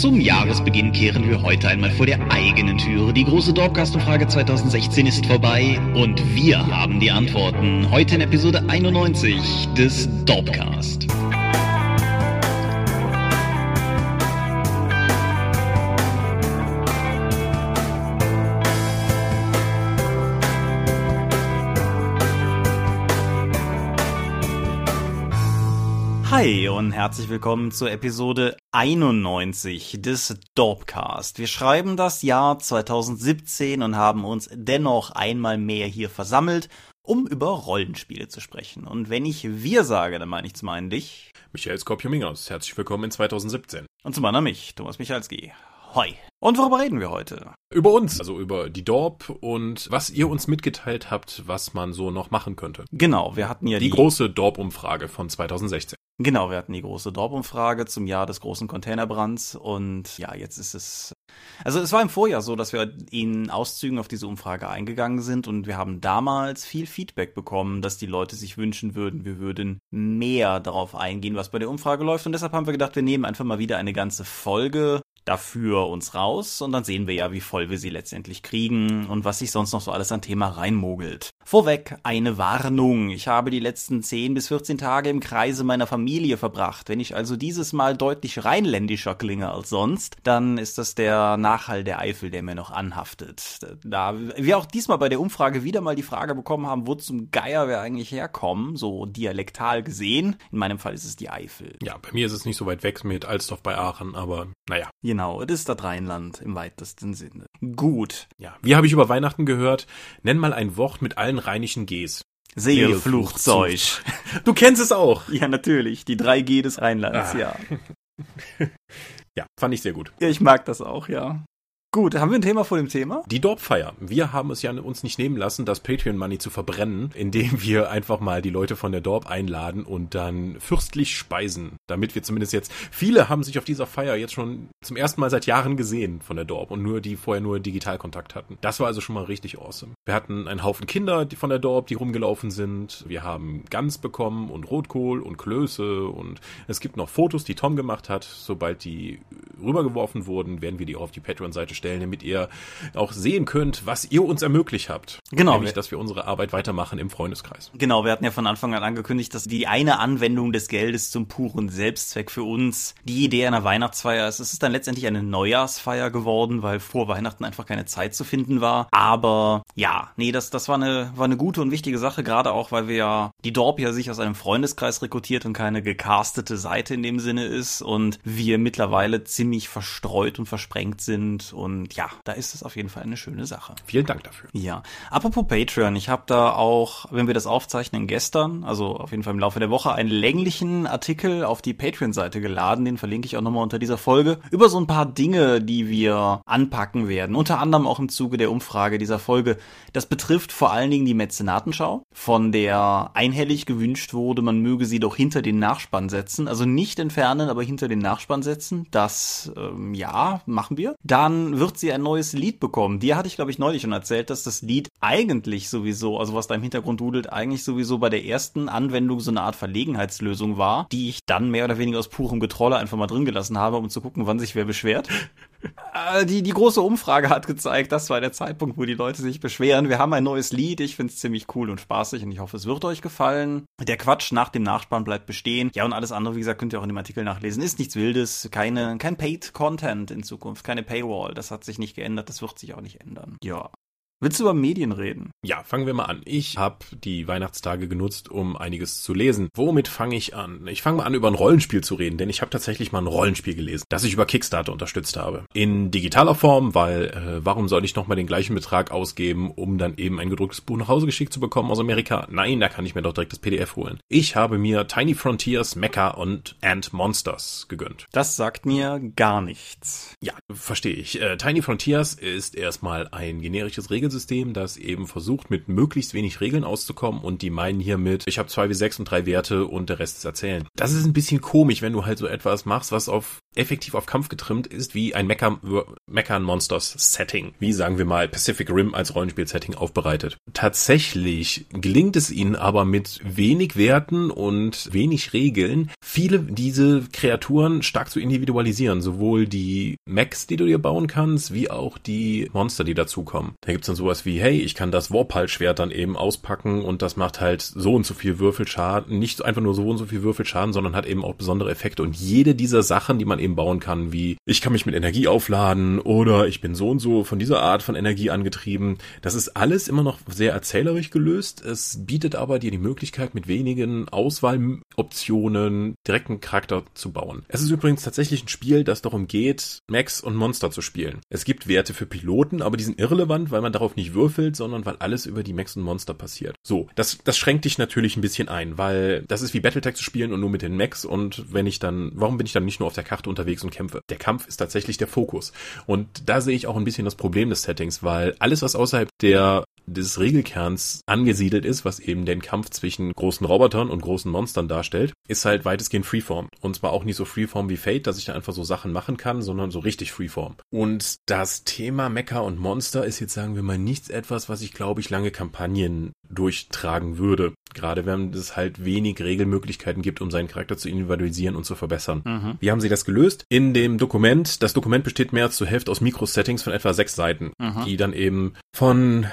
Zum Jahresbeginn kehren wir heute einmal vor der eigenen Türe. Die große Dorpcast-Umfrage 2016 ist vorbei und wir haben die Antworten. Heute in Episode 91 des Dorpcast. Hi und herzlich willkommen zur Episode 91 des Dorpcast. Wir schreiben das Jahr 2017 und haben uns dennoch einmal mehr hier versammelt, um über Rollenspiele zu sprechen. Und wenn ich wir sage, dann meine ich zum einen dich. Michael Skorpiomingos, herzlich willkommen in 2017. Und zum anderen mich, Thomas Michalski. Hoi. Und worüber reden wir heute? Über uns, also über die Dorp und was ihr uns mitgeteilt habt, was man so noch machen könnte. Genau, wir hatten ja die, die große Dorp-Umfrage von 2016. Genau, wir hatten die große Dorp-Umfrage zum Jahr des großen Containerbrands und ja, jetzt ist es. Also es war im Vorjahr so, dass wir in Auszügen auf diese Umfrage eingegangen sind und wir haben damals viel Feedback bekommen, dass die Leute sich wünschen würden, wir würden mehr darauf eingehen, was bei der Umfrage läuft und deshalb haben wir gedacht, wir nehmen einfach mal wieder eine ganze Folge dafür uns raus und dann sehen wir ja, wie voll wir sie letztendlich kriegen und was sich sonst noch so alles an Thema reinmogelt. Vorweg eine Warnung. Ich habe die letzten 10 bis 14 Tage im Kreise meiner Familie verbracht. Wenn ich also dieses Mal deutlich rheinländischer klinge als sonst, dann ist das der Nachhall der Eifel, der mir noch anhaftet. Da wir auch diesmal bei der Umfrage wieder mal die Frage bekommen haben, wo zum Geier wir eigentlich herkommen, so dialektal gesehen. In meinem Fall ist es die Eifel. Ja, bei mir ist es nicht so weit weg mit Alsdorf bei Aachen, aber naja. Genau, es ist das Rheinland im weitesten Sinne. Gut. Ja, wie habe ich über Weihnachten gehört? Nenn mal ein Wort mit allen rheinischen Gs. Seelfluchtzeug. Du kennst es auch. Ja, natürlich. Die 3G des Rheinlands, ah. ja. ja, fand ich sehr gut. Ich mag das auch, ja. Gut, haben wir ein Thema vor dem Thema? Die Dorpfeier. Wir haben es ja uns nicht nehmen lassen, das Patreon-Money zu verbrennen, indem wir einfach mal die Leute von der Dorp einladen und dann fürstlich speisen. Damit wir zumindest jetzt, viele haben sich auf dieser Feier jetzt schon zum ersten Mal seit Jahren gesehen von der Dorp und nur die vorher nur Digitalkontakt hatten. Das war also schon mal richtig awesome. Wir hatten einen Haufen Kinder die von der Dorp, die rumgelaufen sind. Wir haben Gans bekommen und Rotkohl und Klöße und es gibt noch Fotos, die Tom gemacht hat. Sobald die rübergeworfen wurden, werden wir die auch auf die Patreon-Seite stellen, damit ihr auch sehen könnt, was ihr uns ermöglicht habt. Genau. Nämlich, dass wir unsere Arbeit weitermachen im Freundeskreis. Genau, wir hatten ja von Anfang an angekündigt, dass die eine Anwendung des Geldes zum puren Selbstzweck für uns die Idee einer Weihnachtsfeier ist. Es ist dann letztendlich eine Neujahrsfeier geworden, weil vor Weihnachten einfach keine Zeit zu finden war. Aber ja, nee, das, das war eine, war eine gute und wichtige Sache, gerade auch, weil wir ja die Dorp ja sich aus einem Freundeskreis rekrutiert und keine gecastete Seite in dem Sinne ist und wir mittlerweile ziemlich verstreut und versprengt sind und und ja, da ist es auf jeden Fall eine schöne Sache. Vielen Dank dafür. Ja. Apropos Patreon, ich habe da auch, wenn wir das aufzeichnen, gestern, also auf jeden Fall im Laufe der Woche, einen länglichen Artikel auf die Patreon-Seite geladen. Den verlinke ich auch nochmal unter dieser Folge. Über so ein paar Dinge, die wir anpacken werden. Unter anderem auch im Zuge der Umfrage dieser Folge. Das betrifft vor allen Dingen die Mäzenatenschau, von der einhellig gewünscht wurde, man möge sie doch hinter den Nachspann setzen. Also nicht entfernen, aber hinter den Nachspann setzen. Das, ähm, ja, machen wir. Dann wird sie ein neues Lied bekommen. Dir hatte ich, glaube ich, neulich schon erzählt, dass das Lied eigentlich sowieso, also was da im Hintergrund dudelt, eigentlich sowieso bei der ersten Anwendung so eine Art Verlegenheitslösung war, die ich dann mehr oder weniger aus purem Getrolle einfach mal drin gelassen habe, um zu gucken, wann sich wer beschwert. Äh, die, die große Umfrage hat gezeigt, das war der Zeitpunkt, wo die Leute sich beschweren. Wir haben ein neues Lied, ich finde es ziemlich cool und spaßig und ich hoffe, es wird euch gefallen. Der Quatsch nach dem Nachspann bleibt bestehen. Ja, und alles andere, wie gesagt, könnt ihr auch in dem Artikel nachlesen. Ist nichts Wildes, keine, kein Paid Content in Zukunft, keine Paywall. Das hat sich nicht geändert, das wird sich auch nicht ändern. Ja. Willst du über Medien reden? Ja, fangen wir mal an. Ich habe die Weihnachtstage genutzt, um einiges zu lesen. Womit fange ich an? Ich fange mal an, über ein Rollenspiel zu reden, denn ich habe tatsächlich mal ein Rollenspiel gelesen, das ich über Kickstarter unterstützt habe. In digitaler Form, weil äh, warum soll ich nochmal den gleichen Betrag ausgeben, um dann eben ein gedrucktes Buch nach Hause geschickt zu bekommen aus Amerika? Nein, da kann ich mir doch direkt das PDF holen. Ich habe mir Tiny Frontiers, Mecha und Ant Monsters gegönnt. Das sagt mir gar nichts. Ja, verstehe ich. Äh, Tiny Frontiers ist erstmal ein generisches Regel Regelsystem, das eben versucht, mit möglichst wenig Regeln auszukommen und die meinen hiermit, ich habe zwei wie sechs und drei Werte und der Rest ist erzählen. Das ist ein bisschen komisch, wenn du halt so etwas machst, was auf effektiv auf Kampf getrimmt ist, wie ein Mecha Monsters Setting, wie sagen wir mal Pacific Rim als Rollenspiel-Setting aufbereitet. Tatsächlich gelingt es ihnen aber mit wenig Werten und wenig Regeln, viele diese Kreaturen stark zu individualisieren, sowohl die Mechs, die du dir bauen kannst, wie auch die Monster, die dazukommen. Da gibt's dann sowas wie, hey, ich kann das Warpal-Schwert dann eben auspacken und das macht halt so und so viel Würfelschaden, nicht einfach nur so und so viel Würfelschaden, sondern hat eben auch besondere Effekte und jede dieser Sachen, die man eben bauen kann, wie ich kann mich mit Energie aufladen oder ich bin so und so von dieser Art von Energie angetrieben. Das ist alles immer noch sehr erzählerisch gelöst. Es bietet aber dir die Möglichkeit, mit wenigen Auswahloptionen direkten Charakter zu bauen. Es ist übrigens tatsächlich ein Spiel, das darum geht, Max und Monster zu spielen. Es gibt Werte für Piloten, aber die sind irrelevant, weil man darauf nicht würfelt, sondern weil alles über die Max und Monster passiert. So, das, das schränkt dich natürlich ein bisschen ein, weil das ist wie Battletech zu spielen und nur mit den Max und wenn ich dann, warum bin ich dann nicht nur auf der Karte unterwegs und kämpfe? Der Kampf ist tatsächlich der Fokus. Und da sehe ich auch ein bisschen das Problem des Settings, weil alles, was außerhalb der des Regelkerns angesiedelt ist, was eben den Kampf zwischen großen Robotern und großen Monstern darstellt, ist halt weitestgehend Freeform. Und zwar auch nicht so Freeform wie Fate, dass ich da einfach so Sachen machen kann, sondern so richtig Freeform. Und das Thema Mecha und Monster ist jetzt, sagen wir mal, nichts etwas, was ich glaube ich lange Kampagnen durchtragen würde. Gerade wenn es halt wenig Regelmöglichkeiten gibt, um seinen Charakter zu individualisieren und zu verbessern. Mhm. Wie haben sie das gelöst? In dem Dokument, das Dokument besteht mehr als zur Hälfte aus Mikrosettings von etwa sechs Seiten, mhm. die dann eben von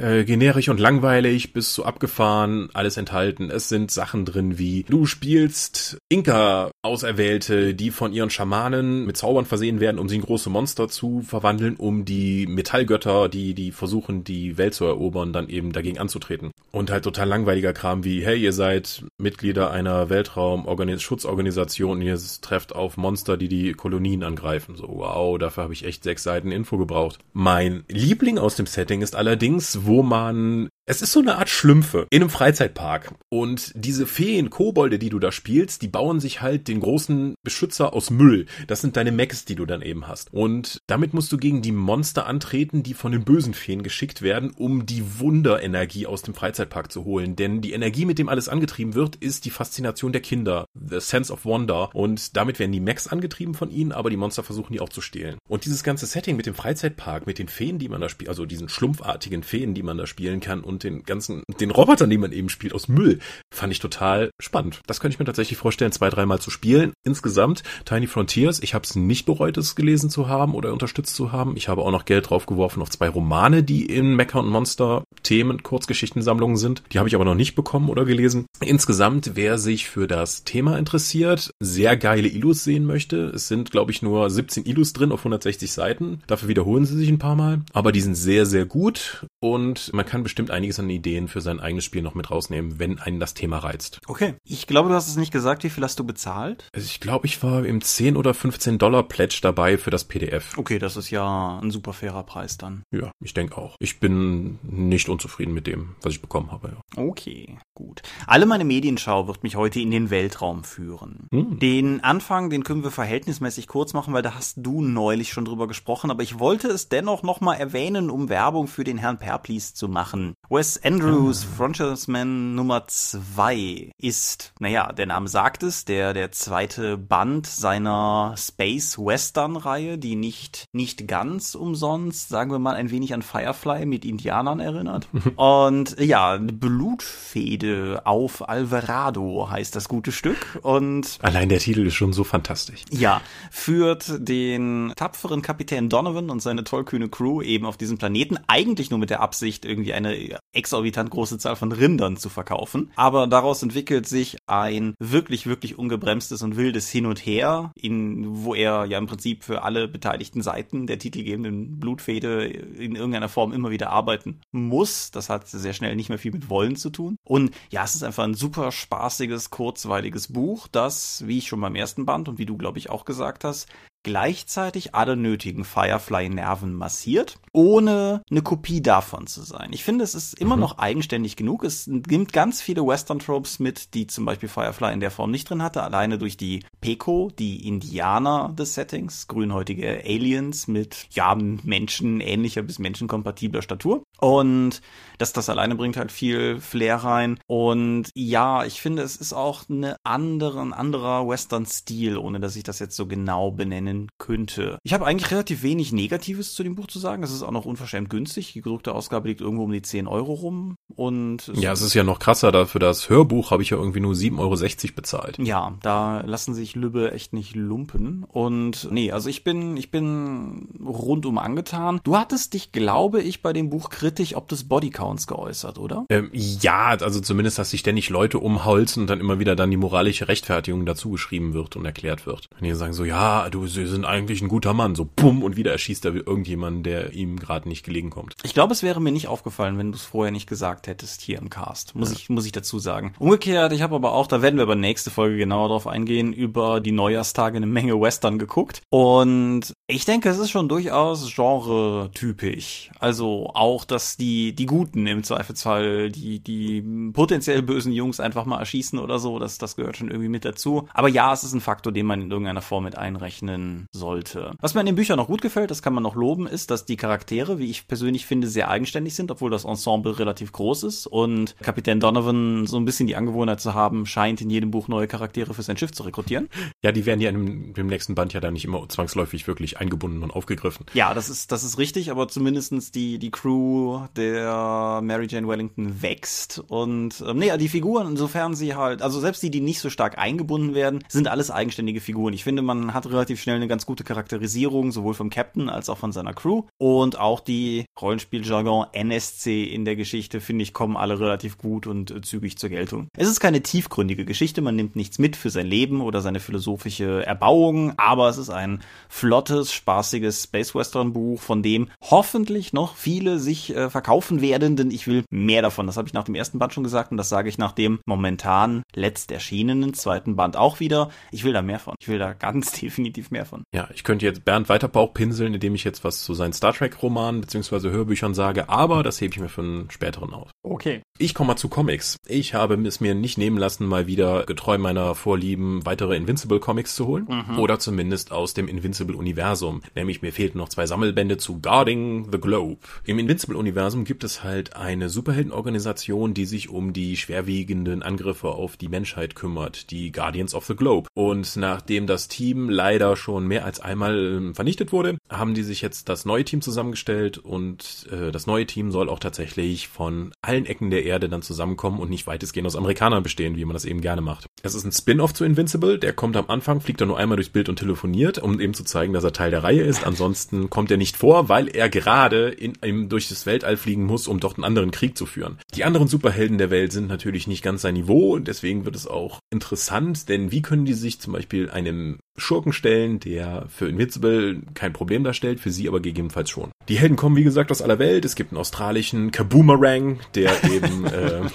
äh, generisch und langweilig bis zu abgefahren alles enthalten. Es sind Sachen drin wie du spielst Inka-Auserwählte, die von ihren Schamanen mit Zaubern versehen werden, um sie in große Monster zu verwandeln, um die Metallgötter, die die versuchen, die Welt zu erobern, dann eben dagegen anzutreten. Und halt total langweiliger Kram wie, hey, ihr seid Mitglieder einer Weltraum-Schutzorganisation ihr trefft auf Monster, die die Kolonien angreifen. So, wow, dafür habe ich echt sechs Seiten Info gebraucht. Mein Liebling aus dem Setting ist allerdings, wo man es ist so eine Art Schlümpfe in einem Freizeitpark. Und diese Feen, Kobolde, die du da spielst, die bauen sich halt den großen Beschützer aus Müll. Das sind deine Mechs, die du dann eben hast. Und damit musst du gegen die Monster antreten, die von den bösen Feen geschickt werden, um die Wunderenergie aus dem Freizeitpark zu holen. Denn die Energie, mit dem alles angetrieben wird, ist die Faszination der Kinder. The Sense of Wonder. Und damit werden die Mechs angetrieben von ihnen, aber die Monster versuchen die auch zu stehlen. Und dieses ganze Setting mit dem Freizeitpark, mit den Feen, die man da spielt, also diesen schlumpfartigen Feen, die man da spielen kann und den ganzen, den Robotern, die man eben spielt, aus Müll, fand ich total spannend. Das könnte ich mir tatsächlich vorstellen, zwei, dreimal zu spielen. Insgesamt Tiny Frontiers, ich habe es nicht bereut, es gelesen zu haben oder unterstützt zu haben. Ich habe auch noch Geld draufgeworfen auf zwei Romane, die in Mecha und Monster Themen, Kurzgeschichtensammlungen sind. Die habe ich aber noch nicht bekommen oder gelesen. Insgesamt, wer sich für das Thema interessiert, sehr geile Illus sehen möchte. Es sind, glaube ich, nur 17 Illus drin auf 160 Seiten. Dafür wiederholen sie sich ein paar Mal. Aber die sind sehr, sehr gut und man kann bestimmt einiges an Ideen für sein eigenes Spiel noch mit rausnehmen, wenn einen das Thema reizt. Okay. Ich glaube, du hast es nicht gesagt. Wie viel hast du bezahlt? Also ich glaube, ich war im 10 oder 15 Dollar Pledge dabei für das PDF. Okay, das ist ja ein super fairer Preis dann. Ja, ich denke auch. Ich bin nicht unzufrieden mit dem, was ich bekommen habe. Ja. Okay, gut. Alle meine Medienschau wird mich heute in den Weltraum führen. Hm. Den Anfang, den können wir verhältnismäßig kurz machen, weil da hast du neulich schon drüber gesprochen, aber ich wollte es dennoch nochmal erwähnen, um Werbung für den Herrn Perplis zu machen. Wes Andrews, ah. Frontiersman Nummer 2 ist, naja, der Name sagt es, der, der zweite Band seiner Space Western Reihe, die nicht, nicht ganz umsonst, sagen wir mal, ein wenig an Firefly mit Indianern erinnert. Und ja, Blutfede auf Alvarado heißt das gute Stück und allein der Titel ist schon so fantastisch. Ja, führt den tapferen Kapitän Donovan und seine tollkühne Crew eben auf diesem Planeten eigentlich nur mit der Absicht irgendwie eine exorbitant große Zahl von Rindern zu verkaufen. Aber daraus entwickelt sich ein wirklich, wirklich ungebremstes und wildes Hin und Her, in, wo er ja im Prinzip für alle beteiligten Seiten der titelgebenden Blutfede in irgendeiner Form immer wieder arbeiten muss. Das hat sehr schnell nicht mehr viel mit Wollen zu tun. Und ja, es ist einfach ein super spaßiges, kurzweiliges Buch, das, wie ich schon beim ersten Band und wie du, glaube ich, auch gesagt hast, gleichzeitig alle nötigen Firefly-Nerven massiert, ohne eine Kopie davon zu sein. Ich finde, es ist immer mhm. noch eigenständig genug. Es nimmt ganz viele Western-Tropes mit, die zum Beispiel Firefly in der Form nicht drin hatte, alleine durch die Peko, die Indianer des Settings, grünhäutige Aliens mit, ja, Menschen ähnlicher bis menschenkompatibler Statur. Und das, das alleine bringt halt viel Flair rein. Und ja, ich finde, es ist auch eine andere, ein anderer Western-Stil, ohne dass ich das jetzt so genau benennen könnte. Ich habe eigentlich relativ wenig Negatives zu dem Buch zu sagen. Es ist auch noch unverschämt günstig. Die gedruckte Ausgabe liegt irgendwo um die 10 Euro rum. Und ja, es ist ja noch krasser. Dafür das Hörbuch habe ich ja irgendwie nur 7,60 Euro bezahlt. Ja, da lassen sich Lübbe echt nicht lumpen. Und nee, also ich bin, ich bin rundum angetan. Du hattest dich, glaube ich, bei dem Buch kritisch ob des Bodycounts geäußert, oder? Ähm, ja, also zumindest, dass sich ständig Leute umholzen und dann immer wieder dann die moralische Rechtfertigung dazu geschrieben wird und erklärt wird. Wenn die sagen so, ja, du, sie sind eigentlich ein guter Mann, so bumm und wieder erschießt er irgendjemanden, der ihm gerade nicht gelegen kommt. Ich glaube, es wäre mir nicht aufgefallen, wenn du es vorher nicht gesagt hättest hier im Cast. Muss ja. ich, muss ich dazu sagen. Umgekehrt, ich habe aber auch, da werden wir aber nächste Folge genauer drauf eingehen, über die Neujahrstage eine Menge Western geguckt. Und ich denke, es ist schon durchaus genre-typisch. Also auch, dass die, die Guten im Zweifelsfall, die, die potenziell bösen Jungs einfach mal erschießen oder so, das, das gehört schon irgendwie mit dazu. Aber ja, es ist ein Faktor, den man in irgendeiner Form mit einrechnen sollte. Was mir in den Büchern noch gut gefällt, das kann man noch loben, ist, dass die Charaktere, wie ich persönlich finde, sehr eigenständig sind, obwohl das Ensemble relativ groß ist und Kapitän Donovan so ein bisschen die Angewohnheit zu haben, scheint in jedem Buch neue Charaktere für sein Schiff zu rekrutieren. Ja, die werden ja im, im nächsten Band ja dann nicht immer zwangsläufig wirklich eingebunden und aufgegriffen. Ja, das ist, das ist richtig, aber zumindestens die, die Crew der Mary Jane Wellington wächst und ähm, nee, die Figuren, insofern sie halt, also selbst die, die nicht so stark eingebunden werden, sind alles eigenständige Figuren. Ich finde, man hat relativ schnell eine ganz gute Charakterisierung, sowohl vom Captain als auch von seiner Crew und auch die Rollenspieljargon NSC in der Geschichte, finde ich, kommen alle relativ gut und äh, zügig zur Geltung. Es ist keine tiefgründige Geschichte, man nimmt nichts mit für sein Leben oder seine philosophische Erbauung, aber es ist ein flottes, spaßiges Space Western Buch, von dem hoffentlich noch viele sich äh, verkaufen werden, denn ich will mehr davon. Das habe ich nach dem ersten Band schon gesagt und das sage ich nach dem momentan letzt erschienenen zweiten Band auch wieder. Ich will da mehr von. Ich will da ganz definitiv mehr von. Ja, ich könnte jetzt Bernd weiter Bauch pinseln, indem ich jetzt was zu seinen Star Trek Romanen bzw. Hörbüchern sage, aber das hebe ich mir für einen späteren auf. Okay. Ich komme mal zu Comics. Ich habe es mir nicht nehmen lassen, mal wieder getreu meiner Vorlieben weitere Invincible Comics zu holen. Mhm. Oder zumindest aus dem Invincible Universum. Nämlich mir fehlten noch zwei Sammelbände zu Guarding the Globe. Im Invincible Universum gibt es halt eine Superheldenorganisation, die sich um die schwerwiegenden Angriffe auf die Menschheit kümmert, die Guardians of the Globe. Und nachdem das Team leider schon mehr als einmal ähm, vernichtet wurde, haben die sich jetzt das neue Team zusammengestellt und äh, das neue Team soll auch tatsächlich von allen Ecken der Erde dann zusammenkommen und nicht weitestgehend aus Amerikanern bestehen, wie man das eben gerne macht. Es ist ein Spin-off zu Invincible, der kommt am Anfang, fliegt er nur einmal durchs Bild und telefoniert, um eben zu zeigen, dass er Teil der Reihe ist. Ansonsten kommt er nicht vor, weil er gerade in, in, durch das Weltall fliegen muss, um dort einen anderen Krieg zu führen. Die anderen Superhelden der Welt sind natürlich nicht ganz sein Niveau und deswegen wird es auch interessant, denn wie können die sich zum Beispiel einem Schurken stellen, der für Invincible kein Problem darstellt, für sie aber gegebenenfalls schon. Die Helden kommen, wie gesagt, aus aller Welt. Es gibt einen australischen Kaboomerang, der eben äh,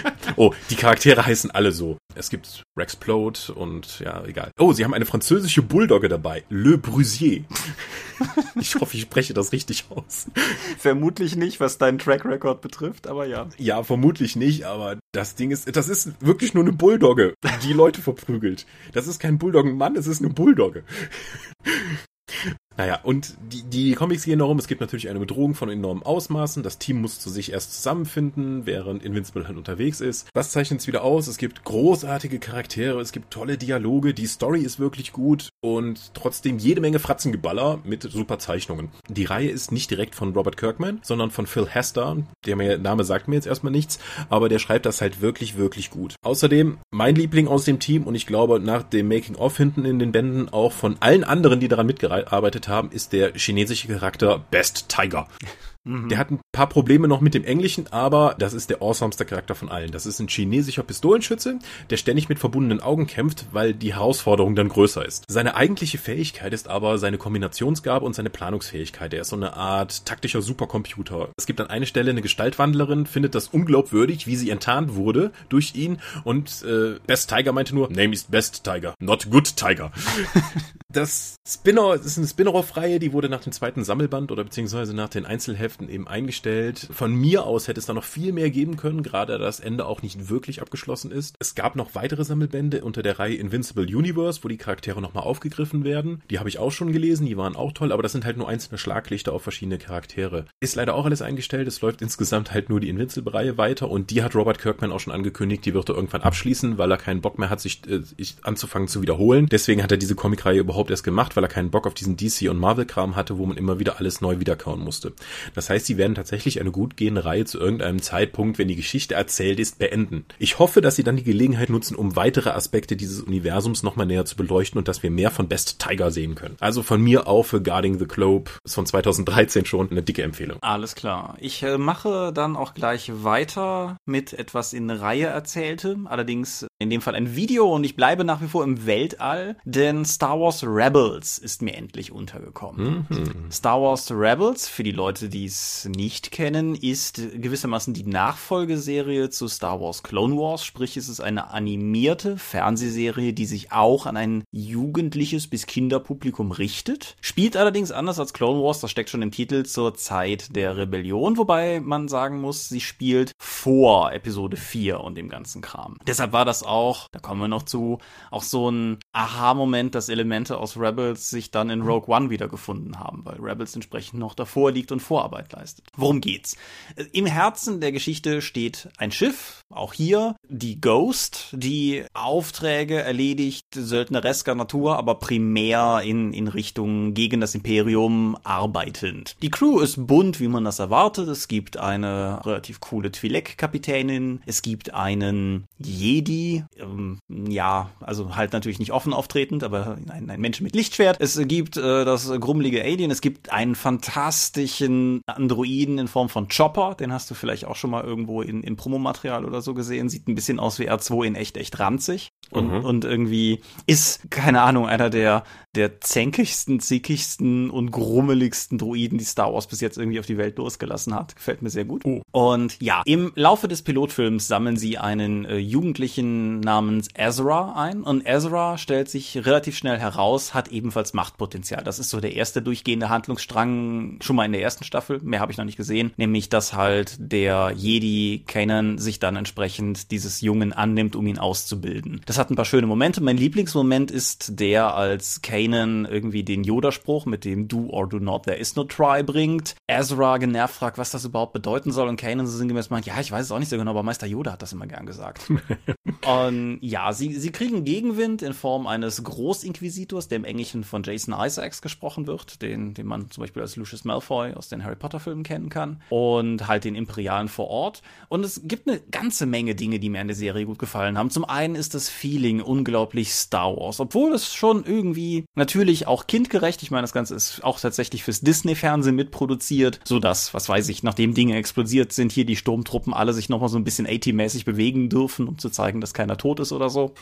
Oh, die Charaktere heißen alle so. Es gibt Rexplode und ja, egal. Oh, sie haben eine französische Bulldogge dabei. Le Brusier. ich hoffe, ich spreche das richtig aus. Vermutlich nicht, was deinen Track Record betrifft, aber ja. Ja, vermutlich nicht, aber das Ding ist, das ist wirklich nur eine Bulldogge, die Leute verprügelt. Das ist kein Bulldoggenmann, es ist eine Bulldogge. Naja, und die, die Comics gehen darum, es gibt natürlich eine Bedrohung von enormen Ausmaßen. Das Team muss zu sich erst zusammenfinden, während Invincible halt unterwegs ist. Was zeichnet es wieder aus? Es gibt großartige Charaktere, es gibt tolle Dialoge, die Story ist wirklich gut und trotzdem jede Menge Fratzengeballer mit super Zeichnungen. Die Reihe ist nicht direkt von Robert Kirkman, sondern von Phil Hester. Der Name sagt mir jetzt erstmal nichts, aber der schreibt das halt wirklich, wirklich gut. Außerdem mein Liebling aus dem Team und ich glaube nach dem Making-of hinten in den Bänden auch von allen anderen, die daran mitgearbeitet haben, ist der chinesische Charakter Best Tiger. Mhm. Der hat ein paar Probleme noch mit dem Englischen, aber das ist der awesomeste Charakter von allen. Das ist ein chinesischer Pistolenschütze, der ständig mit verbundenen Augen kämpft, weil die Herausforderung dann größer ist. Seine eigentliche Fähigkeit ist aber seine Kombinationsgabe und seine Planungsfähigkeit. Er ist so eine Art taktischer Supercomputer. Es gibt an einer Stelle eine Gestaltwandlerin, findet das unglaubwürdig, wie sie enttarnt wurde durch ihn und äh, Best Tiger meinte nur, Name is Best Tiger, not Good Tiger. Das Spin-off ist eine Spin-off-Reihe, die wurde nach dem zweiten Sammelband oder beziehungsweise nach den Einzelheften eben eingestellt. Von mir aus hätte es da noch viel mehr geben können, gerade da das Ende auch nicht wirklich abgeschlossen ist. Es gab noch weitere Sammelbände unter der Reihe Invincible Universe, wo die Charaktere nochmal aufgegriffen werden. Die habe ich auch schon gelesen, die waren auch toll, aber das sind halt nur einzelne Schlaglichter auf verschiedene Charaktere. Ist leider auch alles eingestellt, es läuft insgesamt halt nur die Invincible-Reihe weiter und die hat Robert Kirkman auch schon angekündigt, die wird er irgendwann abschließen, weil er keinen Bock mehr hat, sich äh, anzufangen zu wiederholen. Deswegen hat er diese Comicreihe überhaupt erst gemacht, weil er keinen Bock auf diesen DC- und Marvel-Kram hatte, wo man immer wieder alles neu wiederkauen musste. Das heißt, sie werden tatsächlich eine gut gehende Reihe zu irgendeinem Zeitpunkt, wenn die Geschichte erzählt ist, beenden. Ich hoffe, dass sie dann die Gelegenheit nutzen, um weitere Aspekte dieses Universums nochmal näher zu beleuchten und dass wir mehr von Best Tiger sehen können. Also von mir auch für Guarding the Globe ist von 2013 schon eine dicke Empfehlung. Alles klar. Ich äh, mache dann auch gleich weiter mit etwas in Reihe erzähltem, allerdings in dem Fall ein Video und ich bleibe nach wie vor im Weltall, denn Star Wars Rebels ist mir endlich untergekommen. Mhm. Star Wars Rebels, für die Leute, die es nicht kennen, ist gewissermaßen die Nachfolgeserie zu Star Wars Clone Wars, sprich es ist eine animierte Fernsehserie, die sich auch an ein jugendliches bis Kinderpublikum richtet, spielt allerdings anders als Clone Wars, das steckt schon im Titel zur Zeit der Rebellion, wobei man sagen muss, sie spielt vor Episode 4 und dem ganzen Kram. Deshalb war das auch, da kommen wir noch zu, auch so ein Aha-Moment, dass Elemente aus Rebels sich dann in Rogue One wiedergefunden haben, weil Rebels entsprechend noch davor liegt und Vorarbeit leistet. Worum geht's? Im Herzen der Geschichte steht ein Schiff, auch hier die Ghost, die Aufträge erledigt, söldneresker Natur, aber primär in, in Richtung gegen das Imperium arbeitend. Die Crew ist bunt, wie man das erwartet. Es gibt eine relativ coole Twi'lek-Kapitänin, es gibt einen Jedi, ähm, ja, also halt natürlich nicht offen auftretend, aber ein, ein Mensch mit Lichtschwert. Es gibt äh, das grummelige Alien, es gibt einen fantastischen Androiden in Form von Chopper, den hast du vielleicht auch schon mal irgendwo in, in Promomaterial oder so gesehen. Sieht ein bisschen aus wie R2 in echt, echt ranzig. Und, mhm. und irgendwie ist, keine Ahnung, einer der, der zänkigsten, zickigsten und grummeligsten Droiden, die Star Wars bis jetzt irgendwie auf die Welt losgelassen hat. Gefällt mir sehr gut. Oh. Und ja, im Laufe des Pilotfilms sammeln sie einen äh, Jugendlichen namens Ezra ein. Und Ezra stellt sich relativ schnell heraus, hat ebenfalls Machtpotenzial. Das ist so der erste durchgehende Handlungsstrang, schon mal in der ersten Staffel. Mehr habe ich noch nicht gesehen. Nämlich, dass halt der Jedi Kanan sich dann entsprechend dieses Jungen annimmt, um ihn auszubilden. Das hat ein paar schöne Momente. Mein Lieblingsmoment ist der, als Kanan irgendwie den Yoda-Spruch mit dem Do or Do Not, There is no try bringt. Ezra genervt fragt, was das überhaupt bedeuten soll und Kanan so sinngemäß meint, ja, ich weiß es auch nicht so genau, aber Meister Yoda hat das immer gern gesagt. und ja, sie, sie kriegen Gegenwind in Form eines Großinquisitors, der im Englischen von Jason Isaacs gesprochen wird, den, den man zum Beispiel als Lucius Malfoy aus den Harry Potter Filmen kennen kann und halt den Imperialen vor Ort. Und es gibt eine ganze Menge Dinge, die mir an der Serie gut gefallen haben. Zum einen ist das Feeling unglaublich Star Wars, obwohl es schon irgendwie natürlich auch kindgerecht, ich meine, das Ganze ist auch tatsächlich fürs Disney-Fernsehen mitproduziert, so dass, was weiß ich, nachdem Dinge explodiert sind, hier die Sturmtruppen alle sich nochmal so ein bisschen AT-mäßig bewegen dürfen, um zu zeigen, dass keiner tot ist oder so.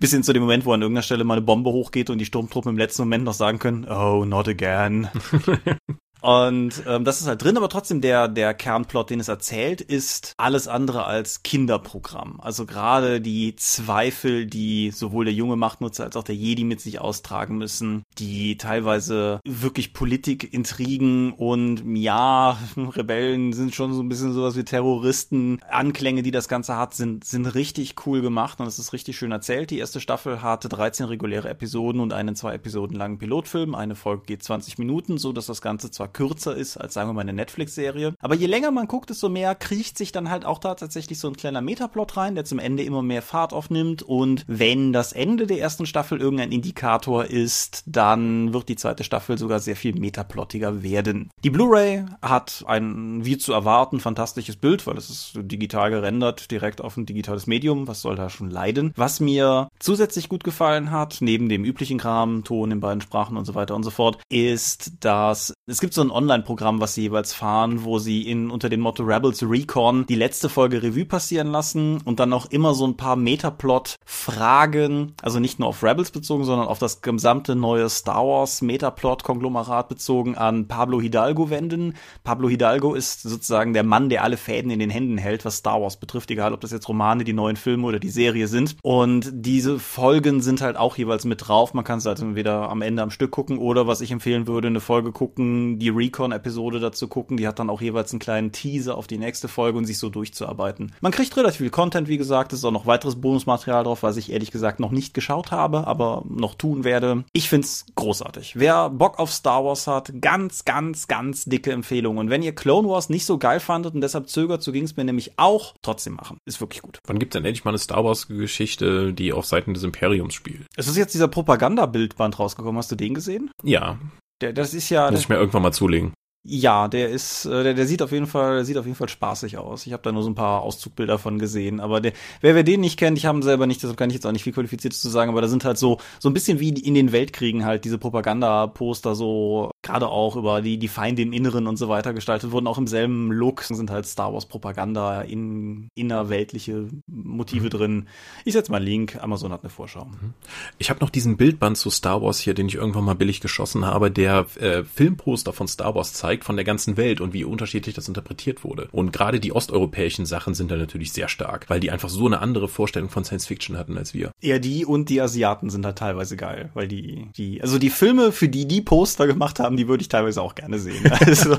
Bis hin zu dem Moment, wo an irgendeiner Stelle mal eine Bombe hochgeht und die Sturmtruppen im letzten Moment noch sagen können, oh, not again. Und ähm, das ist halt drin, aber trotzdem der, der Kernplot, den es erzählt, ist alles andere als Kinderprogramm. Also gerade die Zweifel, die sowohl der junge Machtnutzer als auch der Jedi mit sich austragen müssen, die teilweise wirklich Politikintrigen und ja, Rebellen sind schon so ein bisschen sowas wie Terroristen, Anklänge, die das Ganze hat, sind, sind richtig cool gemacht und es ist richtig schön erzählt. Die erste Staffel hatte 13 reguläre Episoden und einen zwei Episoden langen Pilotfilm. Eine Folge geht 20 Minuten, so dass das Ganze zwar kürzer ist als, sagen wir mal, eine Netflix-Serie. Aber je länger man guckt, desto mehr kriecht sich dann halt auch da tatsächlich so ein kleiner Metaplot rein, der zum Ende immer mehr Fahrt aufnimmt. Und wenn das Ende der ersten Staffel irgendein Indikator ist, dann wird die zweite Staffel sogar sehr viel metaplottiger werden. Die Blu-ray hat ein, wie zu erwarten, fantastisches Bild, weil es ist digital gerendert, direkt auf ein digitales Medium. Was soll da schon leiden? Was mir zusätzlich gut gefallen hat, neben dem üblichen Kram, Ton in beiden Sprachen und so weiter und so fort, ist, dass es gibt so ein Online-Programm, was sie jeweils fahren, wo sie in unter dem Motto Rebels Recon die letzte Folge Revue passieren lassen und dann auch immer so ein paar Metaplot-Fragen, also nicht nur auf Rebels bezogen, sondern auf das gesamte neue Star Wars Metaplot-Konglomerat bezogen an Pablo Hidalgo wenden. Pablo Hidalgo ist sozusagen der Mann, der alle Fäden in den Händen hält, was Star Wars betrifft, egal ob das jetzt Romane, die neuen Filme oder die Serie sind. Und diese Folgen sind halt auch jeweils mit drauf. Man kann es halt entweder am Ende am Stück gucken oder was ich empfehlen würde, eine Folge gucken, die Recon-Episode dazu gucken. Die hat dann auch jeweils einen kleinen Teaser auf die nächste Folge und sich so durchzuarbeiten. Man kriegt relativ viel Content, wie gesagt. Es ist auch noch weiteres Bonusmaterial drauf, was ich ehrlich gesagt noch nicht geschaut habe, aber noch tun werde. Ich find's großartig. Wer Bock auf Star Wars hat, ganz, ganz, ganz dicke Empfehlung. Und wenn ihr Clone Wars nicht so geil fandet und deshalb zögert, so ging es mir nämlich auch, trotzdem machen. Ist wirklich gut. Wann gibt's denn endlich mal eine Star Wars-Geschichte, die auf Seiten des Imperiums spielt? Es ist jetzt dieser Propagandabildband rausgekommen. Hast du den gesehen? Ja. Der, das ist ja. Muss ich mir irgendwann mal zulegen. Ja, der ist, äh, der, der sieht auf jeden Fall, der sieht auf jeden Fall spaßig aus. Ich habe da nur so ein paar Auszugbilder von gesehen. Aber der, wer, wer den nicht kennt, ich habe ihn selber nicht, deshalb kann ich jetzt auch nicht viel qualifiziertes zu sagen, aber da sind halt so, so ein bisschen wie in den Weltkriegen halt diese Propaganda-Poster so, gerade auch über die, die Feinde im Inneren und so weiter gestaltet wurden, auch im selben Look sind halt Star Wars Propaganda in innerweltliche Motive mhm. drin. Ich setze mal einen Link, Amazon hat eine Vorschau. Mhm. Ich habe noch diesen Bildband zu Star Wars hier, den ich irgendwann mal billig geschossen habe, der äh, Filmposter von Star Wars zeigt von der ganzen Welt und wie unterschiedlich das interpretiert wurde. Und gerade die osteuropäischen Sachen sind da natürlich sehr stark, weil die einfach so eine andere Vorstellung von Science Fiction hatten als wir. Ja, die und die Asiaten sind da teilweise geil, weil die, die, also die Filme, für die die Poster gemacht haben, die würde ich teilweise auch gerne sehen. Also.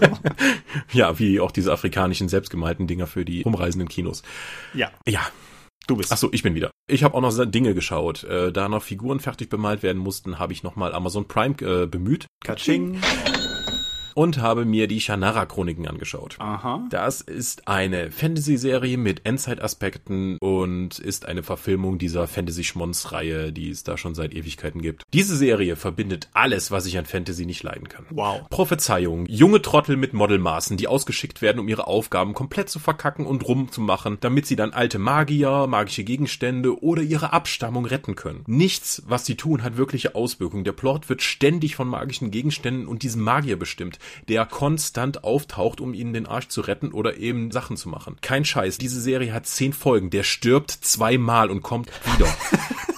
ja, wie auch diese afrikanischen selbstgemalten Dinger für die rumreisenden Kinos. Ja. Ja. Du bist. Achso, ich bin wieder. Ich habe auch noch Dinge geschaut. Äh, da noch Figuren fertig bemalt werden mussten, habe ich nochmal Amazon Prime äh, bemüht. Katsching und habe mir die Shannara-Chroniken angeschaut. Aha. Das ist eine Fantasy-Serie mit Endzeit-Aspekten und ist eine Verfilmung dieser Fantasy-Schmonz-Reihe, die es da schon seit Ewigkeiten gibt. Diese Serie verbindet alles, was ich an Fantasy nicht leiden kann. Wow. Prophezeiung, junge Trottel mit Modelmaßen, die ausgeschickt werden, um ihre Aufgaben komplett zu verkacken und rumzumachen, damit sie dann alte Magier, magische Gegenstände oder ihre Abstammung retten können. Nichts, was sie tun, hat wirkliche Auswirkungen. Der Plot wird ständig von magischen Gegenständen und diesem Magier bestimmt der konstant auftaucht, um ihnen den Arsch zu retten oder eben Sachen zu machen. Kein Scheiß, diese Serie hat zehn Folgen, der stirbt zweimal und kommt wieder.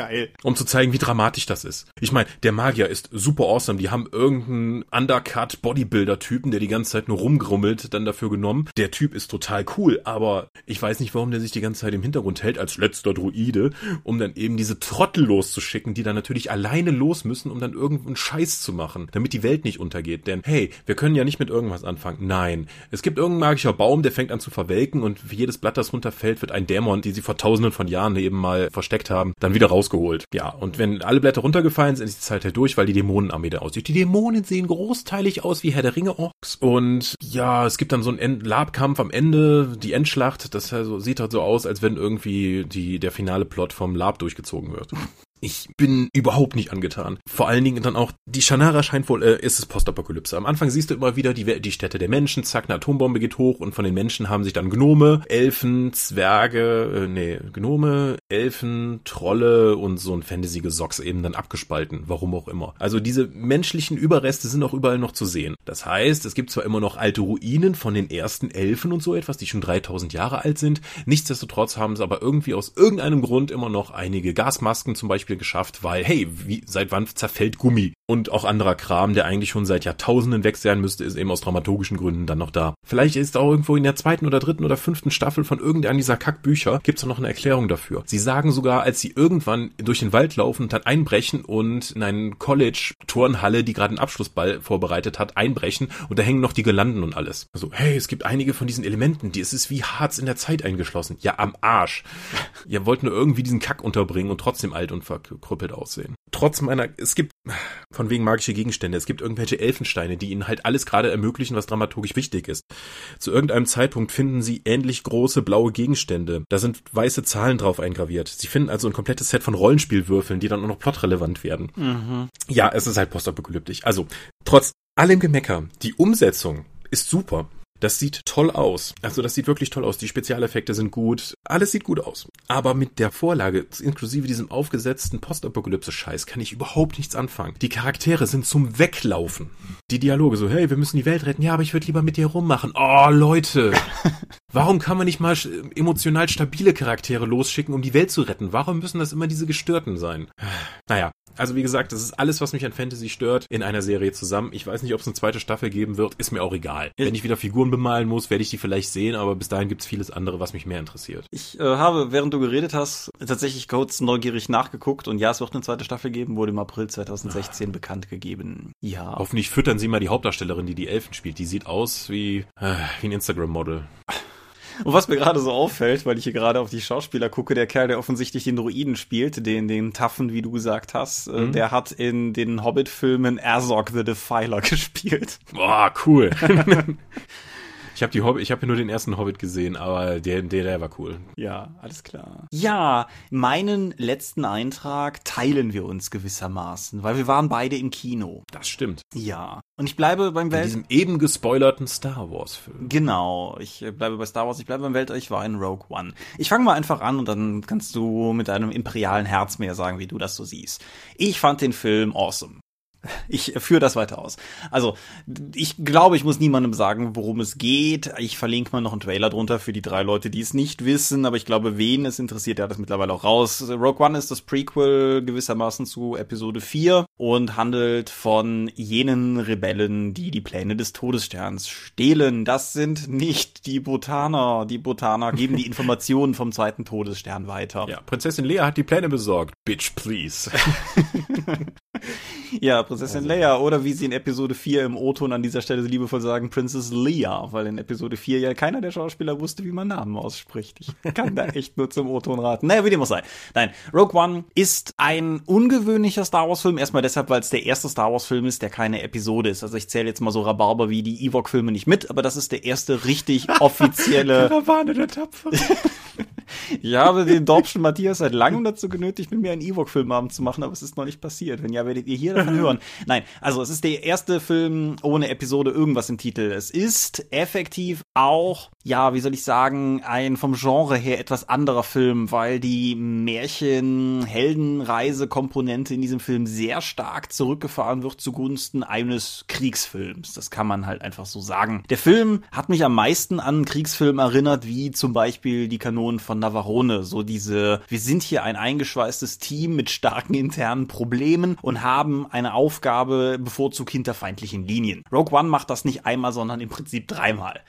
Geil. Um zu zeigen, wie dramatisch das ist. Ich meine, der Magier ist super awesome. Die haben irgendeinen Undercut Bodybuilder-Typen, der die ganze Zeit nur rumgrummelt, dann dafür genommen. Der Typ ist total cool, aber ich weiß nicht, warum der sich die ganze Zeit im Hintergrund hält als letzter Druide, um dann eben diese Trottel loszuschicken, die dann natürlich alleine los müssen, um dann irgendeinen Scheiß zu machen, damit die Welt nicht untergeht. Denn hey, wir können ja nicht mit irgendwas anfangen. Nein. Es gibt irgendein magischer Baum, der fängt an zu verwelken und für jedes Blatt, das runterfällt, wird ein Dämon, die sie vor tausenden von Jahren eben mal versteckt haben, dann wieder raus rausgeholt. Ja, und wenn alle Blätter runtergefallen sind, ist die Zeit halt durch, weil die Dämonenarmee da aussieht. Die Dämonen sehen großteilig aus wie Herr der Ringe Orks. Und ja, es gibt dann so einen Labkampf am Ende, die Endschlacht. Das also, sieht halt so aus, als wenn irgendwie die, der finale Plot vom Lab durchgezogen wird. Ich bin überhaupt nicht angetan. Vor allen Dingen dann auch, die Shannara scheint wohl, äh, ist es Postapokalypse. Am Anfang siehst du immer wieder die, die Städte der Menschen, zack, eine Atombombe geht hoch und von den Menschen haben sich dann Gnome, Elfen, Zwerge, äh, nee, Gnome, Elfen, Trolle und so ein Fantasy-Gesocks eben dann abgespalten. Warum auch immer. Also diese menschlichen Überreste sind auch überall noch zu sehen. Das heißt, es gibt zwar immer noch alte Ruinen von den ersten Elfen und so etwas, die schon 3000 Jahre alt sind. Nichtsdestotrotz haben es aber irgendwie aus irgendeinem Grund immer noch einige Gasmasken zum Beispiel Beispiel geschafft, weil, hey, wie, seit wann zerfällt Gummi? Und auch anderer Kram, der eigentlich schon seit Jahrtausenden weg sein müsste, ist eben aus dramaturgischen Gründen dann noch da. Vielleicht ist auch irgendwo in der zweiten oder dritten oder fünften Staffel von irgendeinem dieser Kackbücher gibt's noch eine Erklärung dafür. Sie sagen sogar, als sie irgendwann durch den Wald laufen, dann einbrechen und in eine College-Turnhalle, die gerade einen Abschlussball vorbereitet hat, einbrechen und da hängen noch die Gelanden und alles. Also, hey, es gibt einige von diesen Elementen, die es ist wie Harz in der Zeit eingeschlossen. Ja, am Arsch. Ihr wollt nur irgendwie diesen Kack unterbringen und trotzdem alt und verkrüppelt aussehen. Trotz meiner, es gibt, von wegen magische Gegenstände, es gibt irgendwelche Elfensteine, die ihnen halt alles gerade ermöglichen, was dramaturgisch wichtig ist. Zu irgendeinem Zeitpunkt finden sie ähnlich große blaue Gegenstände. Da sind weiße Zahlen drauf eingraviert. Sie finden also ein komplettes Set von Rollenspielwürfeln, die dann auch noch plotrelevant werden. Mhm. Ja, es ist halt postapokalyptisch. Also, trotz allem Gemecker, die Umsetzung ist super. Das sieht toll aus. Also das sieht wirklich toll aus. Die Spezialeffekte sind gut. Alles sieht gut aus. Aber mit der Vorlage, inklusive diesem aufgesetzten Postapokalypse-Scheiß, kann ich überhaupt nichts anfangen. Die Charaktere sind zum Weglaufen. Die Dialoge so, hey, wir müssen die Welt retten. Ja, aber ich würde lieber mit dir rummachen. Oh, Leute. Warum kann man nicht mal emotional stabile Charaktere losschicken, um die Welt zu retten? Warum müssen das immer diese Gestörten sein? Naja, also wie gesagt, das ist alles, was mich an Fantasy stört, in einer Serie zusammen. Ich weiß nicht, ob es eine zweite Staffel geben wird, ist mir auch egal. Wenn ich wieder Figuren bemalen muss, werde ich die vielleicht sehen, aber bis dahin gibt es vieles andere, was mich mehr interessiert. Ich äh, habe, während du geredet hast, tatsächlich kurz neugierig nachgeguckt und ja, es wird eine zweite Staffel geben, wurde im April 2016 ah. bekannt gegeben. Ja. Hoffentlich füttern sie mal die Hauptdarstellerin, die die Elfen spielt. Die sieht aus wie, äh, wie ein Instagram-Model. Und was mir gerade so auffällt, weil ich hier gerade auf die Schauspieler gucke, der Kerl, der offensichtlich den Druiden spielt, den, den Taffen, wie du gesagt hast, äh, mhm. der hat in den Hobbit-Filmen Erzog the Defiler gespielt. Boah, cool. Ich habe die Hobbit, ich habe nur den ersten Hobbit gesehen, aber der, der, der war cool. Ja, alles klar. Ja, meinen letzten Eintrag teilen wir uns gewissermaßen, weil wir waren beide im Kino. Das stimmt. Ja. Und ich bleibe beim Welt. In diesem eben gespoilerten Star Wars Film. Genau. Ich bleibe bei Star Wars. Ich bleibe beim Welt. Ich war in Rogue One. Ich fange mal einfach an und dann kannst du mit deinem imperialen Herz mehr sagen, wie du das so siehst. Ich fand den Film awesome. Ich führe das weiter aus. Also, ich glaube, ich muss niemandem sagen, worum es geht. Ich verlinke mal noch einen Trailer drunter für die drei Leute, die es nicht wissen, aber ich glaube, wen es interessiert, der hat das mittlerweile auch raus. Rogue One ist das Prequel gewissermaßen zu Episode 4 und handelt von jenen Rebellen, die die Pläne des Todessterns stehlen. Das sind nicht die Botaner. Die Botaner geben die Informationen vom zweiten Todesstern weiter. Ja, Prinzessin Lea hat die Pläne besorgt. Bitch, please. ja, Prinzessin also. Leia oder wie sie in Episode 4 im O-Ton an dieser Stelle liebevoll sagen, Princess Leia, weil in Episode 4 ja keiner der Schauspieler wusste, wie man Namen ausspricht. Ich kann da echt nur zum O-Ton raten. Naja, wie dem auch sei. Nein, Rogue One ist ein ungewöhnlicher Star Wars-Film, erstmal deshalb, weil es der erste Star Wars-Film ist, der keine Episode ist. Also ich zähle jetzt mal so Rhabarber wie die Ewok-Filme nicht mit, aber das ist der erste richtig offizielle... Karawane der Tapfer. Ich habe den Dorpschen Matthias seit langem dazu genötigt, mit mir einen Ewok-Filmabend zu machen, aber es ist noch nicht passiert. Wenn ja, werdet ihr hier davon hören. Nein, also es ist der erste Film ohne Episode irgendwas im Titel. Es ist effektiv auch, ja, wie soll ich sagen, ein vom Genre her etwas anderer Film, weil die Märchen-Heldenreise-Komponente in diesem Film sehr stark zurückgefahren wird zugunsten eines Kriegsfilms. Das kann man halt einfach so sagen. Der Film hat mich am meisten an Kriegsfilm erinnert, wie zum Beispiel die Kanonen von Navarone. So diese, wir sind hier ein eingeschweißtes Team mit starken internen Problemen und haben eine Aufgabe bevorzugt hinter feindlichen Linien. Rogue One macht das nicht einmal, sondern im Prinzip dreimal.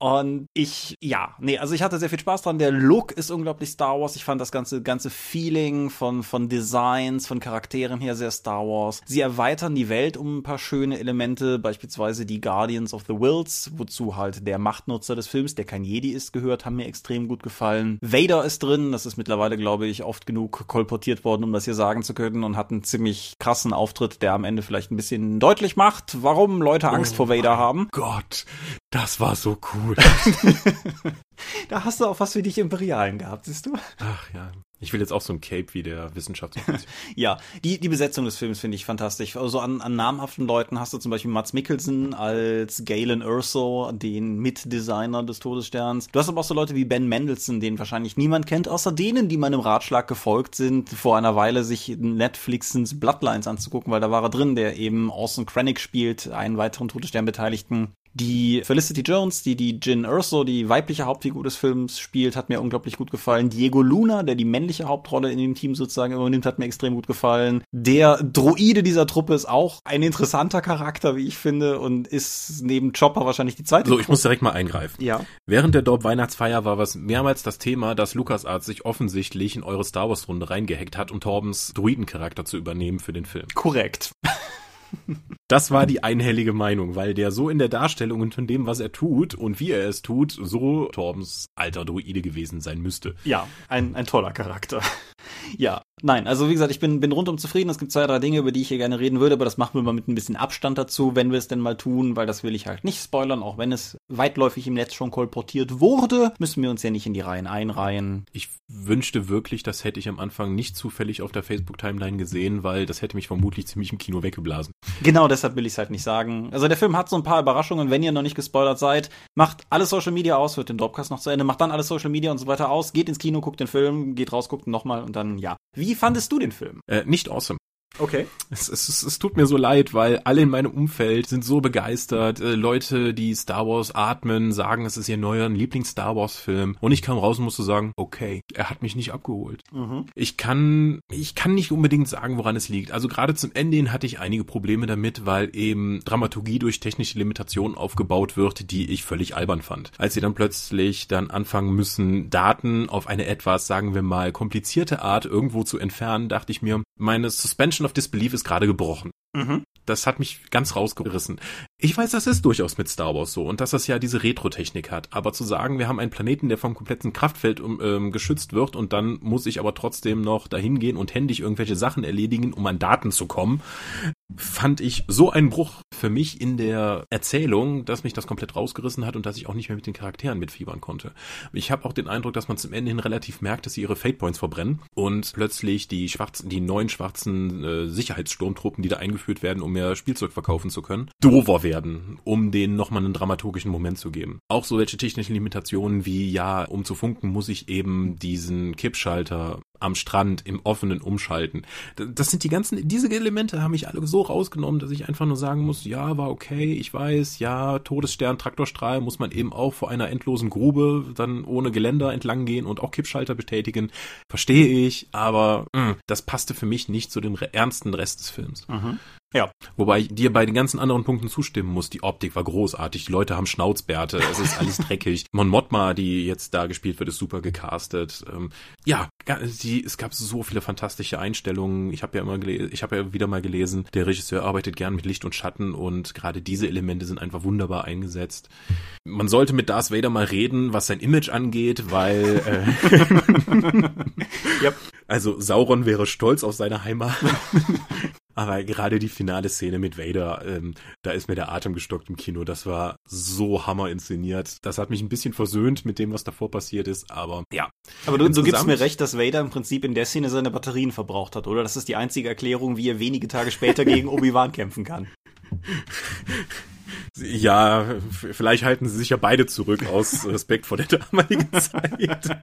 Und ich, ja, nee, also ich hatte sehr viel Spaß dran. Der Look ist unglaublich Star Wars. Ich fand das ganze, ganze Feeling von, von Designs, von Charakteren her sehr Star Wars. Sie erweitern die Welt um ein paar schöne Elemente, beispielsweise die Guardians of the Wills, wozu halt der Machtnutzer des Films, der kein Jedi ist, gehört, haben mir extrem gut gefallen. Vader ist drin, das ist mittlerweile, glaube ich, oft genug kolportiert worden, um das hier sagen zu können und hat einen ziemlich krassen Auftritt, der am Ende vielleicht ein bisschen deutlich macht, warum Leute Angst oh vor Vader haben. Gott, das war so cool. da hast du auch was für dich Imperialen gehabt, siehst du? Ach ja. Ich will jetzt auch so ein Cape wie der Wissenschaftsoffizier. ja, die, die Besetzung des Films finde ich fantastisch. Also an, an namhaften Leuten hast du zum Beispiel Mats Mikkelsen als Galen Urso, den Mitdesigner des Todessterns. Du hast aber auch so Leute wie Ben Mendelssohn, den wahrscheinlich niemand kennt, außer denen, die meinem Ratschlag gefolgt sind, vor einer Weile sich Netflixens Bloodlines anzugucken, weil da war er drin, der eben Orson Krennic spielt, einen weiteren Todesstern-Beteiligten. Die Felicity Jones, die die Jin Urso, die weibliche Hauptfigur des Films spielt, hat mir unglaublich gut gefallen. Diego Luna, der die männliche Hauptrolle in dem Team sozusagen übernimmt, hat mir extrem gut gefallen. Der Droide dieser Truppe ist auch ein interessanter Charakter, wie ich finde, und ist neben Chopper wahrscheinlich die zweite. So, ich muss direkt mal eingreifen. Ja. Während der Dorp Weihnachtsfeier war was mehrmals das Thema, dass LucasArts sich offensichtlich in eure Star Wars Runde reingehackt hat, um Torbens Druidencharakter zu übernehmen für den Film. Korrekt. Das war die einhellige Meinung, weil der so in der Darstellung und von dem, was er tut und wie er es tut, so Torbens alter Druide gewesen sein müsste. Ja, ein, ein toller Charakter. Ja, nein, also wie gesagt, ich bin, bin rundum zufrieden. Es gibt zwei, drei Dinge, über die ich hier gerne reden würde, aber das machen wir mal mit ein bisschen Abstand dazu, wenn wir es denn mal tun, weil das will ich halt nicht spoilern, auch wenn es weitläufig im Netz schon kolportiert wurde, müssen wir uns ja nicht in die Reihen einreihen. Ich wünschte wirklich, das hätte ich am Anfang nicht zufällig auf der Facebook-Timeline gesehen, weil das hätte mich vermutlich ziemlich im Kino weggeblasen. Genau, deshalb will ich es halt nicht sagen. Also der Film hat so ein paar Überraschungen. Wenn ihr noch nicht gespoilert seid, macht alle Social Media aus, wird den Dropcast noch zu Ende, macht dann alle Social Media und so weiter aus, geht ins Kino, guckt den Film, geht raus, guckt ihn nochmal und dann ja. Wie fandest du den Film? Äh, nicht awesome. Okay. Es, es, es, tut mir so leid, weil alle in meinem Umfeld sind so begeistert. Äh, Leute, die Star Wars atmen, sagen, es ist ihr neuer Lieblings-Star Wars-Film. Und ich kam raus und musste sagen, okay, er hat mich nicht abgeholt. Mhm. Ich kann, ich kann nicht unbedingt sagen, woran es liegt. Also gerade zum Ende hin hatte ich einige Probleme damit, weil eben Dramaturgie durch technische Limitationen aufgebaut wird, die ich völlig albern fand. Als sie dann plötzlich dann anfangen müssen, Daten auf eine etwas, sagen wir mal, komplizierte Art irgendwo zu entfernen, dachte ich mir, meine Suspension of Disbelief ist gerade gebrochen. Mhm. Das hat mich ganz rausgerissen. Ich weiß, das ist durchaus mit Star Wars so und dass das ja diese Retro-Technik hat. Aber zu sagen, wir haben einen Planeten, der vom kompletten Kraftfeld um, ähm, geschützt wird und dann muss ich aber trotzdem noch dahin gehen und händisch irgendwelche Sachen erledigen, um an Daten zu kommen, fand ich so einen Bruch für mich in der Erzählung, dass mich das komplett rausgerissen hat und dass ich auch nicht mehr mit den Charakteren mitfiebern konnte. Ich habe auch den Eindruck, dass man zum Ende hin relativ merkt, dass sie ihre Fate Points verbrennen und plötzlich die schwarzen, die neuen schwarzen äh, Sicherheitssturmtruppen, die da eingeführt werden, um mehr Spielzeug verkaufen zu können, dover werden, um denen nochmal einen dramaturgischen Moment zu geben. Auch so welche technischen Limitationen wie, ja, um zu funken, muss ich eben diesen Kippschalter am Strand im offenen umschalten. Das sind die ganzen, diese Elemente haben mich alle so rausgenommen, dass ich einfach nur sagen muss, ja, war okay, ich weiß, ja, Todesstern, Traktorstrahl muss man eben auch vor einer endlosen Grube dann ohne Geländer entlang gehen und auch Kippschalter betätigen. Verstehe ich, aber mh, das passte für mich nicht zu dem ernsten Rest des Films. Mhm. Ja. Wobei ich dir bei den ganzen anderen Punkten zustimmen muss. Die Optik war großartig, die Leute haben Schnauzbärte, es ist alles dreckig. Mon Mothma, die jetzt da gespielt wird, ist super gecastet. Ähm, ja, die, es gab so viele fantastische Einstellungen. Ich habe ja immer gelesen, ich habe ja wieder mal gelesen, der Regisseur arbeitet gern mit Licht und Schatten und gerade diese Elemente sind einfach wunderbar eingesetzt. Man sollte mit Darth Vader mal reden, was sein Image angeht, weil äh, yep. Also Sauron wäre stolz auf seine Heimat. Aber gerade die finale Szene mit Vader, ähm, da ist mir der Atem gestockt im Kino. Das war so hammer inszeniert. Das hat mich ein bisschen versöhnt mit dem, was davor passiert ist. Aber ja. Aber du, du gibst mir recht, dass Vader im Prinzip in der Szene seine Batterien verbraucht hat, oder? Das ist die einzige Erklärung, wie er wenige Tage später gegen Obi-Wan kämpfen kann. Ja, vielleicht halten sie sich ja beide zurück aus Respekt vor der damaligen Zeit.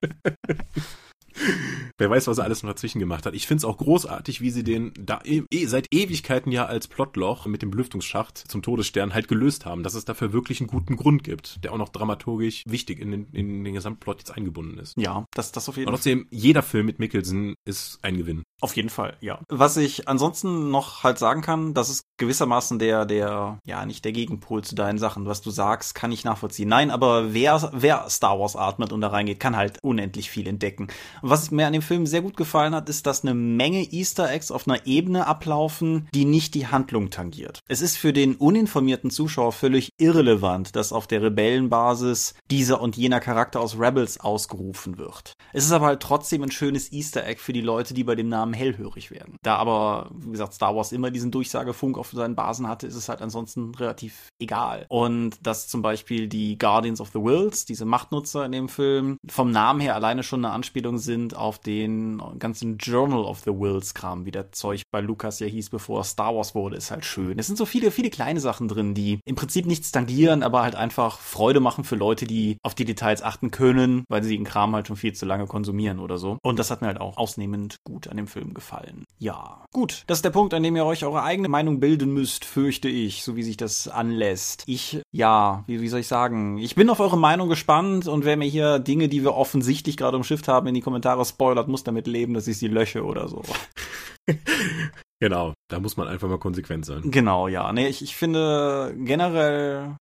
Wer weiß, was er alles noch dazwischen gemacht hat. Ich finde es auch großartig, wie sie den da e seit Ewigkeiten ja als Plotloch mit dem Belüftungsschacht zum Todesstern halt gelöst haben, dass es dafür wirklich einen guten Grund gibt, der auch noch dramaturgisch wichtig in den, in den Gesamtplot jetzt eingebunden ist. Ja, das, das auf jeden Fall. Und trotzdem, jeder Film mit Mickelson ist ein Gewinn. Auf jeden Fall, ja. Was ich ansonsten noch halt sagen kann, das ist gewissermaßen der, der, ja, nicht der Gegenpol zu deinen Sachen. Was du sagst, kann ich nachvollziehen. Nein, aber wer, wer Star Wars atmet und da reingeht, kann halt unendlich viel entdecken. Was mir an dem Film sehr gut gefallen hat, ist, dass eine Menge Easter Eggs auf einer Ebene ablaufen, die nicht die Handlung tangiert. Es ist für den uninformierten Zuschauer völlig irrelevant, dass auf der Rebellenbasis dieser und jener Charakter aus Rebels ausgerufen wird. Es ist aber halt trotzdem ein schönes Easter Egg für die Leute, die bei dem Namen hellhörig werden. Da aber, wie gesagt, Star Wars immer diesen Durchsagefunk auf seinen Basen hatte, ist es halt ansonsten relativ egal. Und dass zum Beispiel die Guardians of the Wills, diese Machtnutzer in dem Film, vom Namen her alleine schon eine Anspielung sind auf den ganzen Journal of the Wills Kram, wie der Zeug bei Lucas ja hieß, bevor Star Wars wurde, ist halt schön. Es sind so viele, viele kleine Sachen drin, die im Prinzip nichts tangieren, aber halt einfach Freude machen für Leute, die auf die Details achten können, weil sie den Kram halt schon viel zu lange konsumieren oder so. Und das hat mir halt auch ausnehmend gut an dem Film gefallen. Ja, gut. Das ist der Punkt, an dem ihr euch eure eigene Meinung bilden müsst, fürchte ich, so wie sich das anlässt. Ich, ja, wie, wie soll ich sagen? Ich bin auf eure Meinung gespannt und wer mir hier Dinge, die wir offensichtlich gerade umschifft haben, in die Kommentare spoilert, muss damit leben, dass ich sie lösche oder so. Genau, da muss man einfach mal konsequent sein. Genau, ja. Nee, ich, ich finde generell,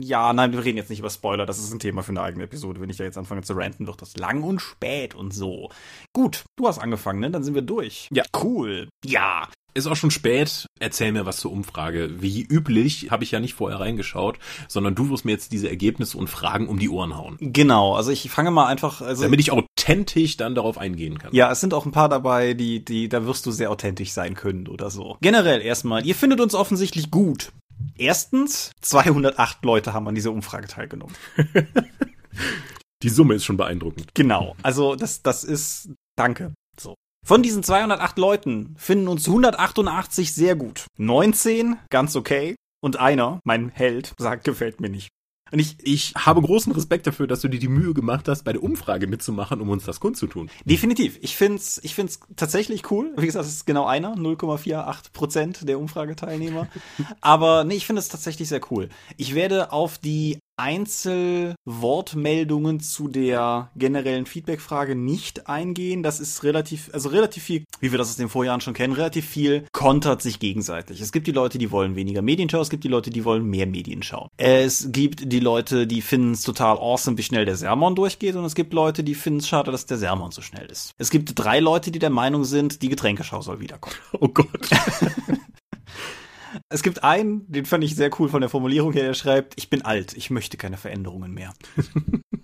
ja, nein, wir reden jetzt nicht über Spoiler, das ist ein Thema für eine eigene Episode. Wenn ich da jetzt anfange zu ranten, wird das lang und spät und so. Gut, du hast angefangen, ne? Dann sind wir durch. Ja. Cool. Ja. Ist auch schon spät. Erzähl mir was zur Umfrage. Wie üblich habe ich ja nicht vorher reingeschaut, sondern du wirst mir jetzt diese Ergebnisse und Fragen um die Ohren hauen. Genau, also ich fange mal einfach. Also Damit ich authentisch dann darauf eingehen kann. Ja, es sind auch ein paar dabei, die, die, da wirst du sehr authentisch sein können oder so. Generell erstmal, ihr findet uns offensichtlich gut. Erstens, 208 Leute haben an dieser Umfrage teilgenommen. Die Summe ist schon beeindruckend. Genau, also das, das ist, danke. So. Von diesen 208 Leuten finden uns 188 sehr gut. 19 ganz okay. Und einer, mein Held, sagt, gefällt mir nicht. Und ich, ich habe großen Respekt dafür, dass du dir die Mühe gemacht hast, bei der Umfrage mitzumachen, um uns das kundzutun. Definitiv. Ich find's, ich find's tatsächlich cool. Wie gesagt, es ist genau einer, 0,48 Prozent der Umfrageteilnehmer. Aber nee, ich finde es tatsächlich sehr cool. Ich werde auf die Einzelwortmeldungen zu der generellen Feedback-Frage nicht eingehen. Das ist relativ, also relativ viel, wie wir das aus den Vorjahren schon kennen, relativ viel kontert sich gegenseitig. Es gibt die Leute, die wollen weniger Medienschau, es gibt die Leute, die wollen mehr Medienschau. Es gibt die Leute, die finden es total awesome, wie schnell der Sermon durchgeht und es gibt Leute, die finden es schade, dass der Sermon so schnell ist. Es gibt drei Leute, die der Meinung sind, die Getränkeschau soll wiederkommen. Oh Gott. Es gibt einen, den fand ich sehr cool von der Formulierung her, der schreibt, ich bin alt, ich möchte keine Veränderungen mehr.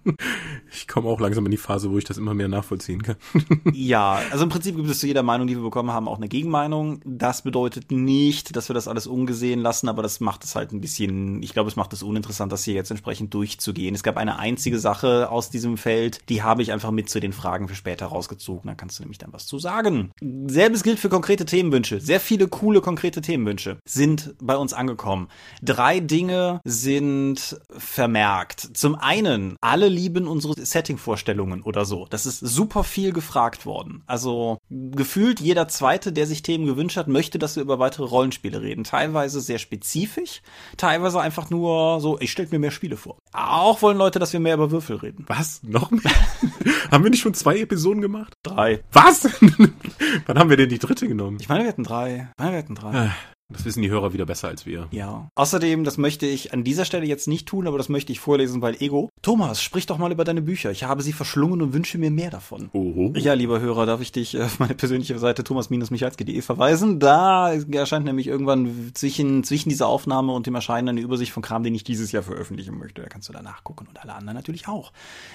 ich komme auch langsam in die Phase, wo ich das immer mehr nachvollziehen kann. ja, also im Prinzip gibt es zu jeder Meinung, die wir bekommen haben, auch eine Gegenmeinung. Das bedeutet nicht, dass wir das alles ungesehen lassen, aber das macht es halt ein bisschen, ich glaube, es macht es uninteressant, das hier jetzt entsprechend durchzugehen. Es gab eine einzige Sache aus diesem Feld, die habe ich einfach mit zu den Fragen für später rausgezogen. Da kannst du nämlich dann was zu sagen. Selbes gilt für konkrete Themenwünsche. Sehr viele coole konkrete Themenwünsche sind bei uns angekommen. Drei Dinge sind vermerkt. Zum einen, alle lieben unsere Setting-Vorstellungen oder so. Das ist super viel gefragt worden. Also gefühlt jeder Zweite, der sich Themen gewünscht hat, möchte, dass wir über weitere Rollenspiele reden. Teilweise sehr spezifisch, teilweise einfach nur so, ich stelle mir mehr Spiele vor. Auch wollen Leute, dass wir mehr über Würfel reden. Was? Noch mehr? haben wir nicht schon zwei Episoden gemacht? Drei. Was? Wann haben wir denn die dritte genommen? Ich meine, wir hatten drei. Ich meine, wir hatten drei. Äh. Das wissen die Hörer wieder besser als wir. Ja. Außerdem, das möchte ich an dieser Stelle jetzt nicht tun, aber das möchte ich vorlesen, weil Ego. Thomas, sprich doch mal über deine Bücher. Ich habe sie verschlungen und wünsche mir mehr davon. Oho. Ja, lieber Hörer, darf ich dich auf meine persönliche Seite thomas-michalski.de verweisen. Da erscheint nämlich irgendwann zwischen, zwischen dieser Aufnahme und dem Erscheinen eine Übersicht von Kram, den ich dieses Jahr veröffentlichen möchte. Da kannst du da nachgucken und alle anderen natürlich auch.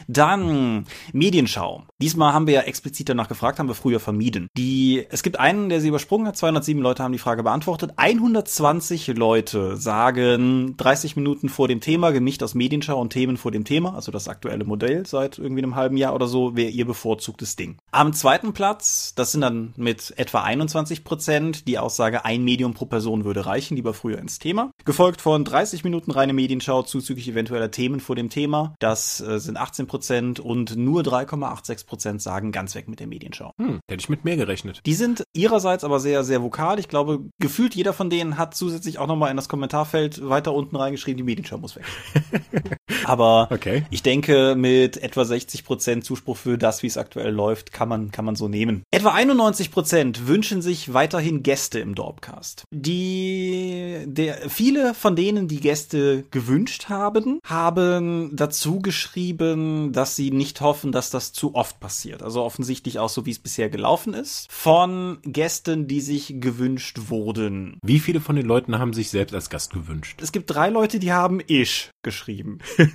Dann Medienschau. Diesmal haben wir ja explizit danach gefragt, haben wir früher vermieden. Die, es gibt einen, der sie übersprungen hat. 207 Leute haben die Frage beantwortet. 120 Leute sagen 30 Minuten vor dem Thema, gemischt aus Medienschau und Themen vor dem Thema, also das aktuelle Modell seit irgendwie einem halben Jahr oder so, wäre ihr bevorzugtes Ding. Am zweiten Platz, das sind dann mit etwa 21 Prozent, die Aussage, ein Medium pro Person würde reichen, lieber früher ins Thema. Gefolgt von 30 Minuten reine Medienschau, zuzüglich eventueller Themen vor dem Thema, das äh, sind 18 Prozent und nur 3,86 Prozent sagen ganz weg mit der Medienschau. Hm, hätte ich mit mehr gerechnet. Die sind ihrerseits aber sehr, sehr vokal. Ich glaube, gefühlt jeder jeder von denen hat zusätzlich auch nochmal in das Kommentarfeld weiter unten reingeschrieben, die Medienschau muss weg. Aber okay. ich denke, mit etwa 60 Prozent Zuspruch für das, wie es aktuell läuft, kann man, kann man so nehmen. Etwa 91 Prozent wünschen sich weiterhin Gäste im Dorpcast. Die, der, viele von denen, die Gäste gewünscht haben, haben dazu geschrieben, dass sie nicht hoffen, dass das zu oft passiert. Also offensichtlich auch so, wie es bisher gelaufen ist. Von Gästen, die sich gewünscht wurden. Wie viele von den Leuten haben sich selbst als Gast gewünscht? Es gibt drei Leute, die haben ich geschrieben.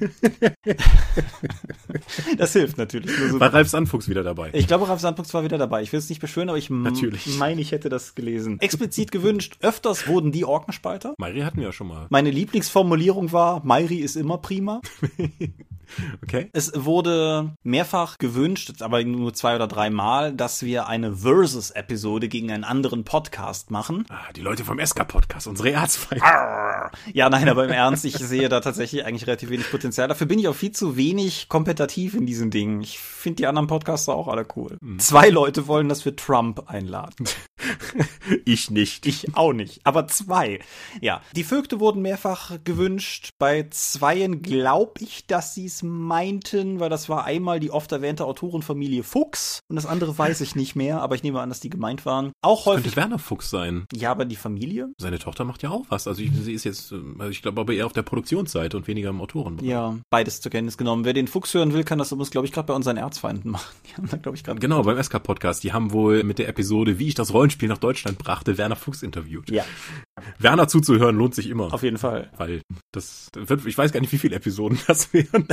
das hilft natürlich. So war Ralf Sandfuchs wieder dabei? Ich glaube, Ralf Sandfuchs war wieder dabei. Ich will es nicht beschwören, aber ich natürlich. meine, ich hätte das gelesen. Explizit gewünscht. Öfters wurden die Orkenspalter. Mairi hatten wir ja schon mal. Meine Lieblingsformulierung war, Mairi ist immer prima. Okay. Es wurde mehrfach gewünscht, aber nur zwei oder drei Mal, dass wir eine Versus-Episode gegen einen anderen Podcast machen. Ah, die Leute vom SK-Podcast, unsere Erzfeinde. Ja, nein, aber im Ernst, ich sehe da tatsächlich eigentlich relativ wenig Potenzial. Dafür bin ich auch viel zu wenig kompetitiv in diesen Dingen. Ich finde die anderen Podcaster auch alle cool. Mhm. Zwei Leute wollen, dass wir Trump einladen. ich nicht. Ich auch nicht. Aber zwei. Ja. Die Vögte wurden mehrfach gewünscht. Bei zweien glaube ich, dass sie es meinten, weil das war einmal die oft erwähnte Autorenfamilie Fuchs und das andere weiß ich nicht mehr, aber ich nehme an, dass die gemeint waren. Auch häufig. Könnte Werner Fuchs sein. Ja, aber die Familie? Seine Tochter macht ja auch was. Also ich, sie ist jetzt, also ich glaube aber eher auf der Produktionsseite und weniger im Autorenbereich. Ja, beides zur Kenntnis genommen. Wer den Fuchs hören will, kann das übrigens, glaube ich, gerade bei unseren Erzfeinden machen. Die haben da, glaube ich, gerade. Genau, beim SK-Podcast. Die haben wohl mit der Episode, wie ich das Rollenspiel nach Deutschland brachte, Werner Fuchs interviewt. Ja. Werner zuzuhören lohnt sich immer. Auf jeden Fall. Weil das wird, ich weiß gar nicht, wie viele Episoden das wären.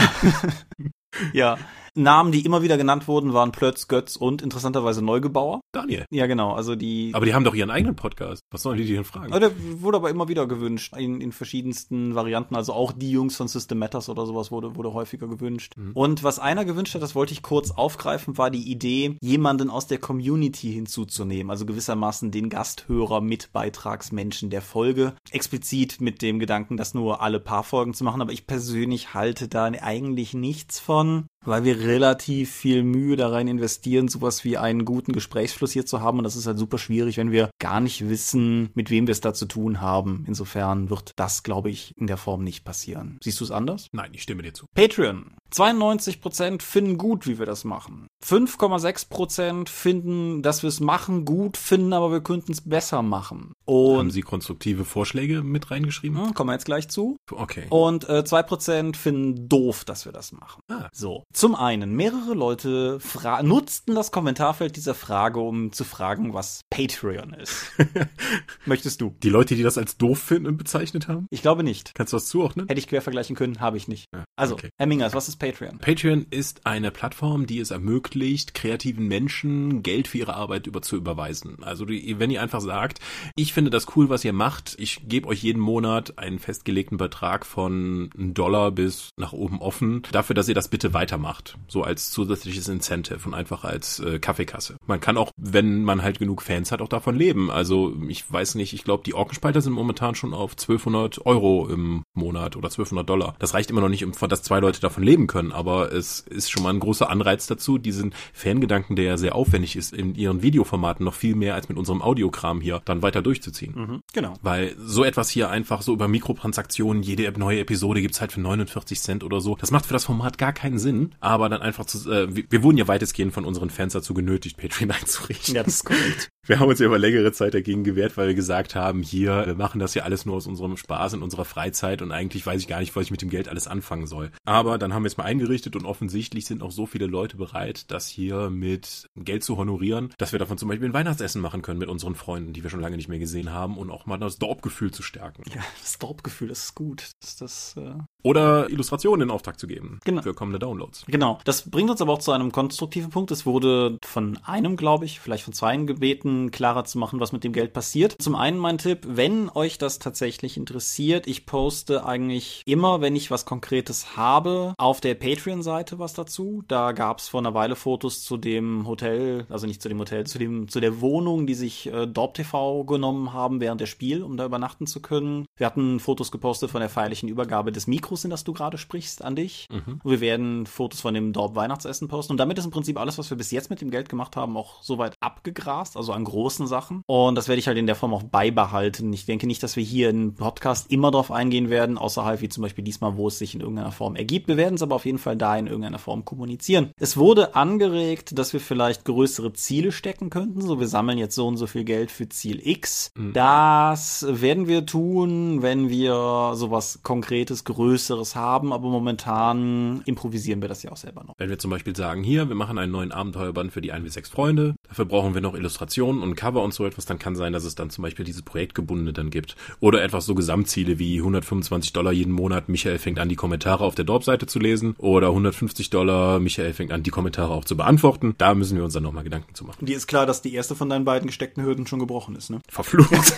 ja. Namen, die immer wieder genannt wurden, waren Plötz, Götz und interessanterweise Neugebauer. Daniel. Ja, genau. Also die. Aber die haben doch ihren eigenen Podcast. Was sollen die denn fragen? Der wurde aber immer wieder gewünscht in, in verschiedensten Varianten. Also auch die Jungs von System Matters oder sowas wurde, wurde häufiger gewünscht. Mhm. Und was einer gewünscht hat, das wollte ich kurz aufgreifen, war die Idee, jemanden aus der Community hinzuzunehmen. Also gewissermaßen den Gasthörer mit Beitragsmenschen der Folge. Explizit mit dem Gedanken, das nur alle paar Folgen zu machen. Aber ich persönlich halte da eigentlich nichts von weil wir relativ viel Mühe da rein investieren, sowas wie einen guten Gesprächsfluss hier zu haben. Und das ist halt super schwierig, wenn wir gar nicht wissen, mit wem wir es da zu tun haben. Insofern wird das, glaube ich, in der Form nicht passieren. Siehst du es anders? Nein, ich stimme dir zu. Patreon. 92% finden gut, wie wir das machen. 5,6% finden, dass wir es machen, gut finden, aber wir könnten es besser machen. Und Haben Sie konstruktive Vorschläge mit reingeschrieben? Kommen wir jetzt gleich zu. Okay. Und äh, 2% finden doof, dass wir das machen. Ah. So. Zum einen, mehrere Leute nutzten das Kommentarfeld dieser Frage, um zu fragen, was Patreon ist. Möchtest du? Die Leute, die das als doof finden und bezeichnet haben? Ich glaube nicht. Kannst du das zuordnen? Hätte ich quer vergleichen können, habe ich nicht. Ja, also, okay. Herr Mingers, was ist Patreon? Patreon ist eine Plattform, die es ermöglicht, kreativen Menschen Geld für ihre Arbeit über zu überweisen. Also die, wenn ihr einfach sagt, ich finde das cool, was ihr macht, ich gebe euch jeden Monat einen festgelegten Betrag von Dollar bis nach oben offen, dafür, dass ihr das bitte weitermacht. So als zusätzliches Incentive und einfach als äh, Kaffeekasse. Man kann auch, wenn man halt genug Fans hat, auch davon leben. Also ich weiß nicht, ich glaube, die Orkenspalter sind momentan schon auf 1200 Euro im Monat oder 1200 Dollar. Das reicht immer noch nicht, um dass zwei Leute davon leben können, aber es ist schon mal ein großer Anreiz dazu, diesen Fangedanken, der ja sehr aufwendig ist, in ihren Videoformaten noch viel mehr als mit unserem Audiokram hier dann weiter durchzuziehen. Mhm, genau. Weil so etwas hier einfach so über Mikrotransaktionen, jede neue Episode gibt's halt für 49 Cent oder so. Das macht für das Format gar keinen Sinn, aber dann einfach zu, äh, wir wurden ja weitestgehend von unseren Fans dazu genötigt, Patreon einzurichten. Ja, das ist korrekt. Wir haben uns ja über längere Zeit dagegen gewehrt, weil wir gesagt haben, hier, wir machen das ja alles nur aus unserem Spaß in unserer Freizeit und eigentlich weiß ich gar nicht, was ich mit dem Geld alles anfangen soll. Aber dann haben wir es mal eingerichtet und offensichtlich sind auch so viele Leute bereit, das hier mit Geld zu honorieren, dass wir davon zum Beispiel ein Weihnachtsessen machen können mit unseren Freunden, die wir schon lange nicht mehr gesehen haben und auch mal das Dorpgefühl zu stärken. Ja, das Dorpgefühl, das ist gut. Das, das, äh Oder Illustrationen in Auftrag zu geben genau. für kommende Downloads. Genau. Das bringt uns aber auch zu einem konstruktiven Punkt. Es wurde von einem, glaube ich, vielleicht von zweien gebeten, klarer zu machen, was mit dem Geld passiert. Zum einen mein Tipp, wenn euch das tatsächlich interessiert, ich poste eigentlich immer, wenn ich was Konkretes habe, auf der Patreon-Seite was dazu. Da gab es vor einer Weile Fotos zu dem Hotel, also nicht zu dem Hotel, zu dem zu der Wohnung, die sich äh, Dorp TV genommen haben während der Spiel, um da übernachten zu können. Wir hatten Fotos gepostet von der feierlichen Übergabe des Mikros, in das du gerade sprichst, an dich. Mhm. Wir werden Fotos von dem Dorp Weihnachtsessen posten und damit ist im Prinzip alles, was wir bis jetzt mit dem Geld gemacht haben, auch soweit abgegrast, also an großen Sachen. Und das werde ich halt in der Form auch beibehalten. Ich denke nicht, dass wir hier im Podcast immer darauf eingehen werden, außerhalb wie zum Beispiel diesmal, wo es sich in irgendeiner Form ergibt. Wir werden es aber auf jeden Fall da in irgendeiner Form kommunizieren. Es wurde angeregt, dass wir vielleicht größere Ziele stecken könnten. So, wir sammeln jetzt so und so viel Geld für Ziel X. Mhm. Das werden wir tun, wenn wir sowas Konkretes, Größeres haben. Aber momentan improvisieren wir das ja auch selber noch. Wenn wir zum Beispiel sagen, hier, wir machen einen neuen Abenteuerband für die 1 bis 6 Freunde. Dafür brauchen wir noch Illustrationen und Cover und so etwas, dann kann sein, dass es dann zum Beispiel diese Projektgebundene dann gibt. Oder etwas so Gesamtziele wie 125 Dollar jeden Monat, Michael fängt an, die Kommentare auf der Dorp-Seite zu lesen. Oder 150 Dollar, Michael fängt an, die Kommentare auch zu beantworten. Da müssen wir uns dann nochmal Gedanken zu machen. Dir ist klar, dass die erste von deinen beiden gesteckten Hürden schon gebrochen ist, ne? Verflucht.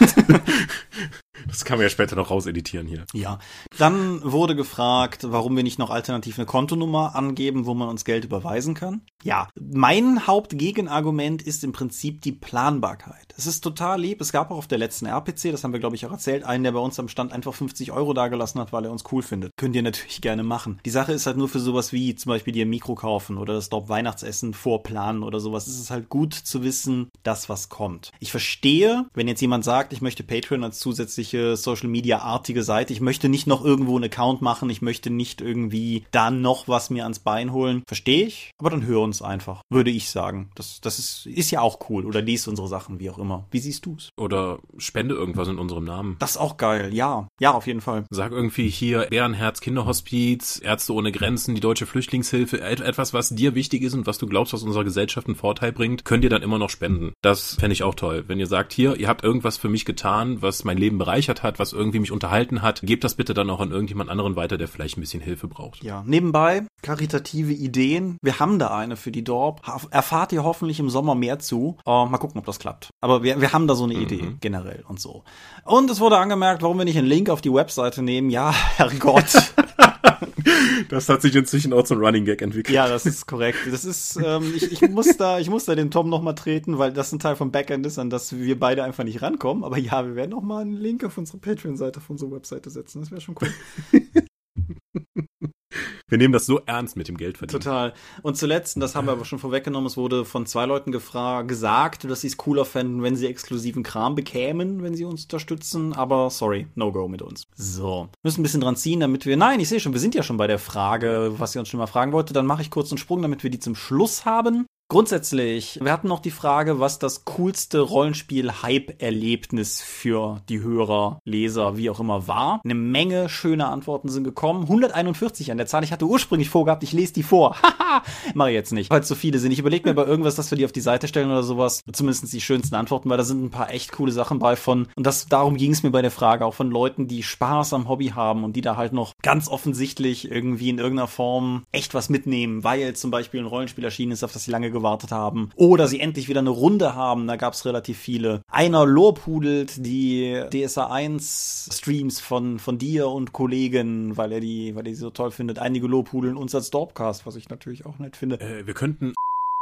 Das kann man ja später noch rauseditieren hier. Ja. Dann wurde gefragt, warum wir nicht noch alternativ eine Kontonummer angeben, wo man uns Geld überweisen kann. Ja, mein Hauptgegenargument ist im Prinzip die Planbarkeit. Es ist total lieb. Es gab auch auf der letzten RPC, das haben wir glaube ich auch erzählt, einen, der bei uns am Stand einfach 50 Euro dagelassen hat, weil er uns cool findet. Könnt ihr natürlich gerne machen. Die Sache ist halt nur für sowas wie zum Beispiel dir ein Mikro kaufen oder das Dorp Weihnachtsessen vorplanen oder sowas. Es ist halt gut zu wissen, dass was kommt. Ich verstehe, wenn jetzt jemand sagt, ich möchte Patreon als zusätzliche Social Media artige Seite, ich möchte nicht noch irgendwo einen Account machen, ich möchte nicht irgendwie da noch was mir ans Bein holen. Verstehe ich, aber dann hör uns einfach, würde ich sagen. Das, das ist, ist ja auch cool. Oder liest unsere Sachen, wie auch immer. Wie siehst du's? Oder spende irgendwas in unserem Namen. Das ist auch geil, ja. Ja, auf jeden Fall. Sag irgendwie hier Ehrenherz Kinderhospiz, Ärzte ohne Grenzen, die Deutsche Flüchtlingshilfe, etwas, was dir wichtig ist und was du glaubst, was unserer Gesellschaft einen Vorteil bringt, könnt ihr dann immer noch spenden. Das fände ich auch toll. Wenn ihr sagt, hier, ihr habt irgendwas für mich getan, was mein Leben bereichert hat, was irgendwie mich unterhalten hat, gebt das bitte dann auch an irgendjemand anderen weiter, der vielleicht ein bisschen Hilfe braucht. Ja, nebenbei, karitative Ideen. Wir haben da eine für die Dorp. Erfahrt ihr hoffentlich im Sommer mehr zu. Uh, mal gucken, ob das klappt. Aber wir, wir haben da so eine mhm. Idee generell und so. Und es wurde angemerkt, warum wir nicht einen Link auf die Webseite nehmen. Ja, Herrgott. Das hat sich inzwischen auch zum Running Gag entwickelt. Ja, das ist korrekt. Das ist, ähm, ich, ich muss da, ich muss da den Tom nochmal treten, weil das ein Teil vom Backend ist, an das wir beide einfach nicht rankommen. Aber ja, wir werden nochmal einen Link auf unsere Patreon-Seite, auf unsere Webseite setzen. Das wäre schon cool. Wir nehmen das so ernst mit dem Geld verdienen. Total. Und zuletzt, das haben wir aber schon vorweggenommen, es wurde von zwei Leuten gesagt, dass sie es cooler fänden, wenn sie exklusiven Kram bekämen, wenn sie uns unterstützen. Aber sorry, no go mit uns. So. Müssen ein bisschen dran ziehen, damit wir. Nein, ich sehe schon, wir sind ja schon bei der Frage, was ihr uns schon mal fragen wollte. Dann mache ich kurz einen Sprung, damit wir die zum Schluss haben. Grundsätzlich, wir hatten noch die Frage, was das coolste Rollenspiel-Hype-Erlebnis für die Hörer, Leser, wie auch immer war. Eine Menge schöne Antworten sind gekommen. 141 an der Zahl. Ich hatte ursprünglich vorgehabt, ich lese die vor. Haha, mache ich jetzt nicht, weil es so viele sind. Ich überlege mir aber irgendwas, dass wir die auf die Seite stellen oder sowas. Zumindest die schönsten Antworten, weil da sind ein paar echt coole Sachen bei von, und das, darum ging es mir bei der Frage, auch von Leuten, die Spaß am Hobby haben und die da halt noch ganz offensichtlich irgendwie in irgendeiner Form echt was mitnehmen, weil zum Beispiel ein Rollenspiel erschienen ist, auf das sie lange gewartet gewartet haben. Oder sie endlich wieder eine Runde haben, da gab es relativ viele. Einer lobhudelt die DSA 1 Streams von, von dir und Kollegen, weil er die, weil er die so toll findet. Einige lobhudeln uns als Dorpcast, was ich natürlich auch nett finde. Äh, wir könnten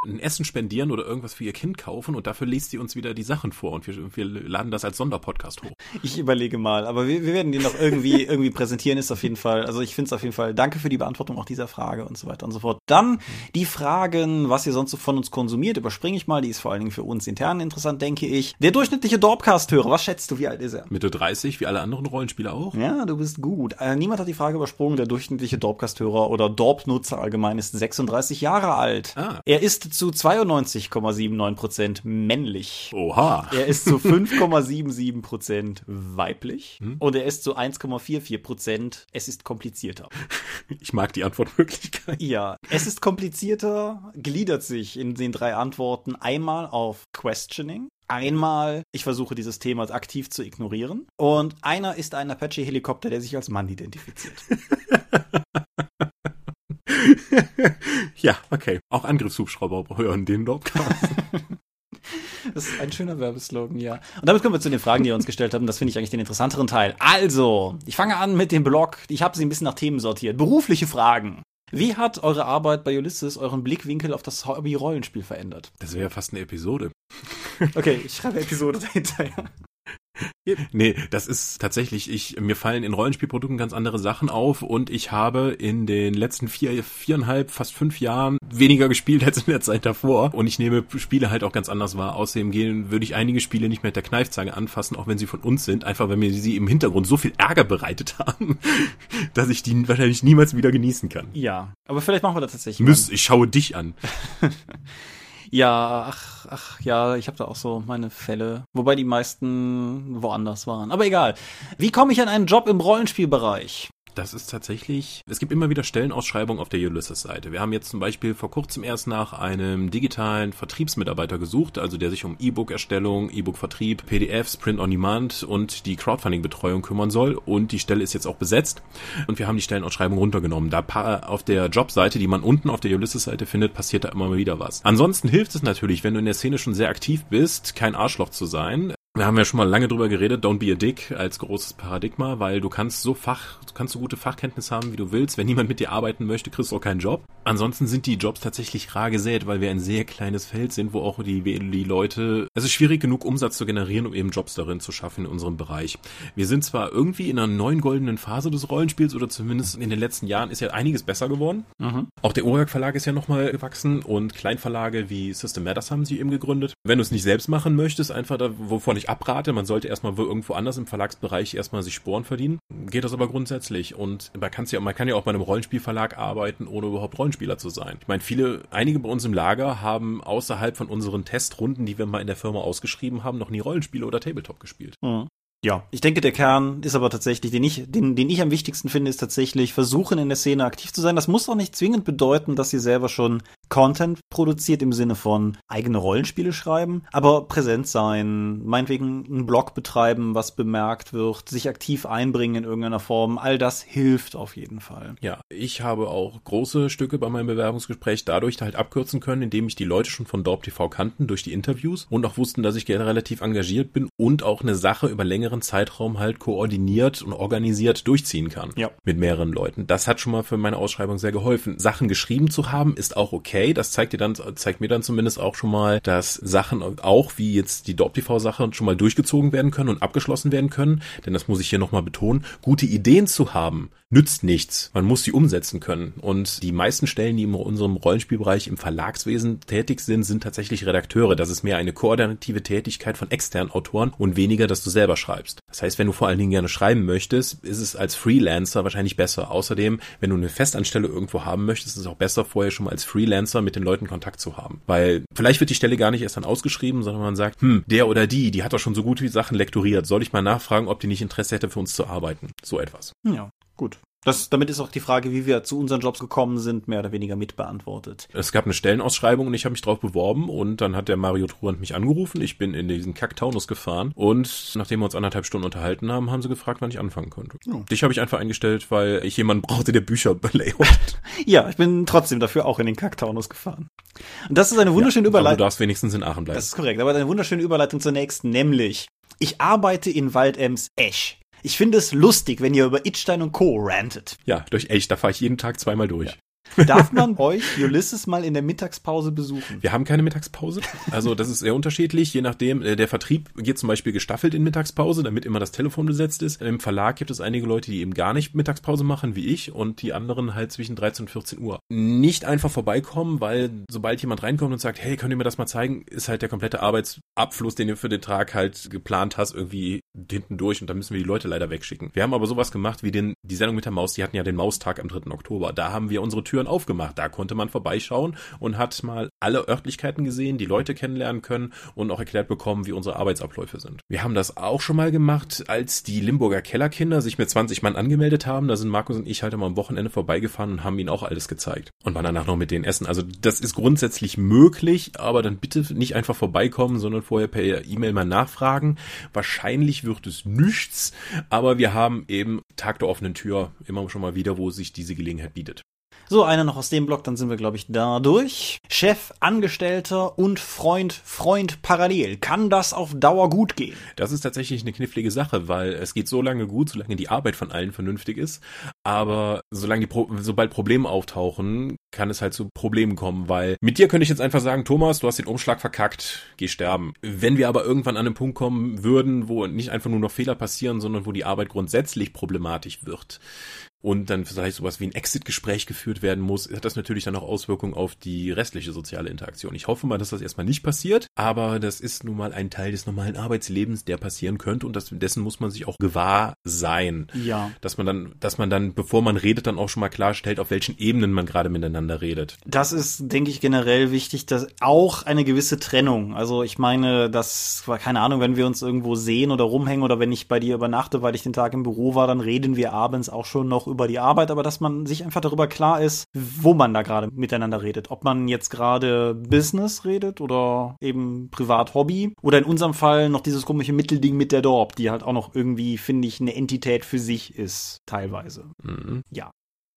ein Essen spendieren oder irgendwas für ihr Kind kaufen und dafür liest sie uns wieder die Sachen vor und wir, wir laden das als Sonderpodcast hoch. Ich überlege mal, aber wir, wir werden die noch irgendwie irgendwie präsentieren, ist auf jeden Fall, also ich finde es auf jeden Fall, danke für die Beantwortung auch dieser Frage und so weiter und so fort. Dann die Fragen, was ihr sonst so von uns konsumiert, überspringe ich mal, die ist vor allen Dingen für uns intern interessant, denke ich. Der durchschnittliche Dorpcast-Hörer, was schätzt du, wie alt ist er? Mitte 30, wie alle anderen Rollenspieler auch. Ja, du bist gut. Äh, niemand hat die Frage übersprungen, der durchschnittliche Dorpcast-Hörer oder Dorp-Nutzer allgemein ist 36 Jahre alt. Ah. Er ist zu 92,79% männlich. Oha. Er ist zu 5,77% weiblich. Hm? Und er ist zu 1,44% es ist komplizierter. Ich mag die Antwortmöglichkeit. Ja, es ist komplizierter, gliedert sich in den drei Antworten einmal auf Questioning, Einmal, ich versuche dieses Thema aktiv zu ignorieren. Und einer ist ein Apache-Helikopter, der sich als Mann identifiziert. ja, okay. Auch Angriffshubschrauber hören den Dropcast. Das ist ein schöner Werbeslogan, ja. Und damit kommen wir zu den Fragen, die ihr uns gestellt habt. Das finde ich eigentlich den interessanteren Teil. Also, ich fange an mit dem Blog. Ich habe sie ein bisschen nach Themen sortiert. Berufliche Fragen. Wie hat eure Arbeit bei Ulysses euren Blickwinkel auf das Hobby-Rollenspiel verändert? Das wäre ja fast eine Episode. Okay, ich schreibe Episode dahinter, ja. Nee, das ist tatsächlich, ich, mir fallen in Rollenspielprodukten ganz andere Sachen auf und ich habe in den letzten vier, viereinhalb, fast fünf Jahren weniger gespielt als in der Zeit davor und ich nehme Spiele halt auch ganz anders wahr. Außerdem gehen, würde ich einige Spiele nicht mehr mit der Kneifzange anfassen, auch wenn sie von uns sind, einfach weil mir sie im Hintergrund so viel Ärger bereitet haben, dass ich die wahrscheinlich niemals wieder genießen kann. Ja, aber vielleicht machen wir das tatsächlich. Müsst, ich schaue dich an. Ja, ach, ach, ja, ich habe da auch so meine Fälle, wobei die meisten woanders waren. Aber egal. Wie komme ich an einen Job im Rollenspielbereich? Das ist tatsächlich, es gibt immer wieder Stellenausschreibungen auf der Ulysses-Seite. Wir haben jetzt zum Beispiel vor kurzem erst nach einem digitalen Vertriebsmitarbeiter gesucht, also der sich um E-Book-Erstellung, E-Book-Vertrieb, PDFs, Print-on-Demand und die Crowdfunding-Betreuung kümmern soll. Und die Stelle ist jetzt auch besetzt. Und wir haben die Stellenausschreibung runtergenommen. Da auf der Jobseite, die man unten auf der Ulysses-Seite findet, passiert da immer wieder was. Ansonsten hilft es natürlich, wenn du in der Szene schon sehr aktiv bist, kein Arschloch zu sein. Wir haben ja schon mal lange drüber geredet, Don't be a Dick als großes Paradigma, weil du kannst so Fach, du kannst so gute Fachkenntnisse haben, wie du willst. Wenn niemand mit dir arbeiten möchte, kriegst du auch keinen Job. Ansonsten sind die Jobs tatsächlich rar gesät, weil wir ein sehr kleines Feld sind, wo auch die, die Leute, es ist schwierig genug Umsatz zu generieren, um eben Jobs darin zu schaffen in unserem Bereich. Wir sind zwar irgendwie in einer neuen goldenen Phase des Rollenspiels oder zumindest in den letzten Jahren ist ja einiges besser geworden. Mhm. Auch der Orak Verlag ist ja nochmal gewachsen und Kleinverlage wie System Matters haben sie eben gegründet. Wenn du es nicht selbst machen möchtest, einfach da, wovon ich nicht abrate. Man sollte erstmal irgendwo anders im Verlagsbereich erstmal sich Sporen verdienen. Geht das aber grundsätzlich. Und man, kann's ja, man kann ja auch bei einem Rollenspielverlag arbeiten, ohne überhaupt Rollenspieler zu sein. Ich meine, viele, einige bei uns im Lager haben außerhalb von unseren Testrunden, die wir mal in der Firma ausgeschrieben haben, noch nie Rollenspiele oder Tabletop gespielt. Mhm. Ja, ich denke, der Kern ist aber tatsächlich, den ich, den, den ich am wichtigsten finde, ist tatsächlich versuchen, in der Szene aktiv zu sein. Das muss auch nicht zwingend bedeuten, dass ihr selber schon Content produziert im Sinne von eigene Rollenspiele schreiben, aber präsent sein, meinetwegen einen Blog betreiben, was bemerkt wird, sich aktiv einbringen in irgendeiner Form, all das hilft auf jeden Fall. Ja, ich habe auch große Stücke bei meinem Bewerbungsgespräch dadurch halt abkürzen können, indem ich die Leute schon von Dorp TV kannten durch die Interviews und auch wussten, dass ich gerne relativ engagiert bin und auch eine Sache über längeren Zeitraum halt koordiniert und organisiert durchziehen kann. Ja. Mit mehreren Leuten. Das hat schon mal für meine Ausschreibung sehr geholfen. Sachen geschrieben zu haben, ist auch okay okay. Das zeigt dir dann, zeigt mir dann zumindest auch schon mal, dass Sachen auch wie jetzt die DorpTV-Sache schon mal durchgezogen werden können und abgeschlossen werden können. Denn das muss ich hier nochmal betonen. Gute Ideen zu haben, nützt nichts. Man muss sie umsetzen können. Und die meisten Stellen, die in unserem Rollenspielbereich im Verlagswesen tätig sind, sind tatsächlich Redakteure. Das ist mehr eine koordinative Tätigkeit von externen Autoren und weniger, dass du selber schreibst. Das heißt, wenn du vor allen Dingen gerne schreiben möchtest, ist es als Freelancer wahrscheinlich besser. Außerdem, wenn du eine Festanstelle irgendwo haben möchtest, ist es auch besser, vorher schon mal als Freelancer mit den Leuten Kontakt zu haben. Weil vielleicht wird die Stelle gar nicht erst dann ausgeschrieben, sondern man sagt, hm, der oder die, die hat doch schon so gut wie Sachen lektoriert. Soll ich mal nachfragen, ob die nicht Interesse hätte, für uns zu arbeiten? So etwas. Ja. Gut. Das, damit ist auch die Frage, wie wir zu unseren Jobs gekommen sind, mehr oder weniger mitbeantwortet. Es gab eine Stellenausschreibung und ich habe mich drauf beworben und dann hat der Mario Truant mich angerufen. Ich bin in diesen Kacktaunus gefahren und nachdem wir uns anderthalb Stunden unterhalten haben, haben sie gefragt, wann ich anfangen könnte. Oh. Dich habe ich einfach eingestellt, weil ich jemanden brauchte, der Bücher belayoutet. ja, ich bin trotzdem dafür auch in den Kacktaunus gefahren. Und das ist eine wunderschöne ja, Überleitung. Du darfst wenigstens in Aachen bleiben. Das ist korrekt, aber eine wunderschöne Überleitung zur nächsten, nämlich ich arbeite in Waldems Esch. Ich finde es lustig, wenn ihr über Itstein und Co. rantet. Ja, durch echt, da fahre ich jeden Tag zweimal durch. Ja. Darf man euch Ulysses mal in der Mittagspause besuchen? Wir haben keine Mittagspause. Also das ist sehr unterschiedlich, je nachdem. Äh, der Vertrieb geht zum Beispiel gestaffelt in Mittagspause, damit immer das Telefon besetzt ist. Im Verlag gibt es einige Leute, die eben gar nicht Mittagspause machen, wie ich, und die anderen halt zwischen 13 und 14 Uhr. Nicht einfach vorbeikommen, weil sobald jemand reinkommt und sagt, hey, könnt ihr mir das mal zeigen, ist halt der komplette Arbeitsabfluss, den du für den Tag halt geplant hast, irgendwie hinten durch und da müssen wir die Leute leider wegschicken. Wir haben aber sowas gemacht wie den, die Sendung mit der Maus, die hatten ja den Maustag am 3. Oktober. Da haben wir unsere Tür Türen aufgemacht. Da konnte man vorbeischauen und hat mal alle Örtlichkeiten gesehen, die Leute kennenlernen können und auch erklärt bekommen, wie unsere Arbeitsabläufe sind. Wir haben das auch schon mal gemacht, als die Limburger Kellerkinder sich mit 20 Mann angemeldet haben. Da sind Markus und ich halt immer am Wochenende vorbeigefahren und haben ihnen auch alles gezeigt. Und waren danach noch mit denen essen. Also das ist grundsätzlich möglich, aber dann bitte nicht einfach vorbeikommen, sondern vorher per E-Mail mal nachfragen. Wahrscheinlich wird es nichts, aber wir haben eben Tag der offenen Tür immer schon mal wieder, wo sich diese Gelegenheit bietet. So, einer noch aus dem Block, dann sind wir, glaube ich, da durch. Chef, Angestellter und Freund, Freund parallel. Kann das auf Dauer gut gehen? Das ist tatsächlich eine knifflige Sache, weil es geht so lange gut, solange die Arbeit von allen vernünftig ist. Aber solange die Pro sobald Probleme auftauchen, kann es halt zu Problemen kommen, weil mit dir könnte ich jetzt einfach sagen, Thomas, du hast den Umschlag verkackt, geh sterben. Wenn wir aber irgendwann an einen Punkt kommen würden, wo nicht einfach nur noch Fehler passieren, sondern wo die Arbeit grundsätzlich problematisch wird, und dann vielleicht sowas wie ein Exit-Gespräch geführt werden muss, hat das natürlich dann auch Auswirkungen auf die restliche soziale Interaktion. Ich hoffe mal, dass das erstmal nicht passiert, aber das ist nun mal ein Teil des normalen Arbeitslebens, der passieren könnte und das, dessen muss man sich auch gewahr sein. Ja. Dass man dann, dass man dann, bevor man redet, dann auch schon mal klarstellt, auf welchen Ebenen man gerade miteinander redet. Das ist, denke ich, generell wichtig, dass auch eine gewisse Trennung. Also ich meine, das war keine Ahnung, wenn wir uns irgendwo sehen oder rumhängen oder wenn ich bei dir übernachte, weil ich den Tag im Büro war, dann reden wir abends auch schon noch über die Arbeit, aber dass man sich einfach darüber klar ist, wo man da gerade miteinander redet. Ob man jetzt gerade Business redet oder eben Privat-Hobby oder in unserem Fall noch dieses komische Mittelding mit der Dorp, die halt auch noch irgendwie, finde ich, eine Entität für sich ist, teilweise. Mhm. Ja.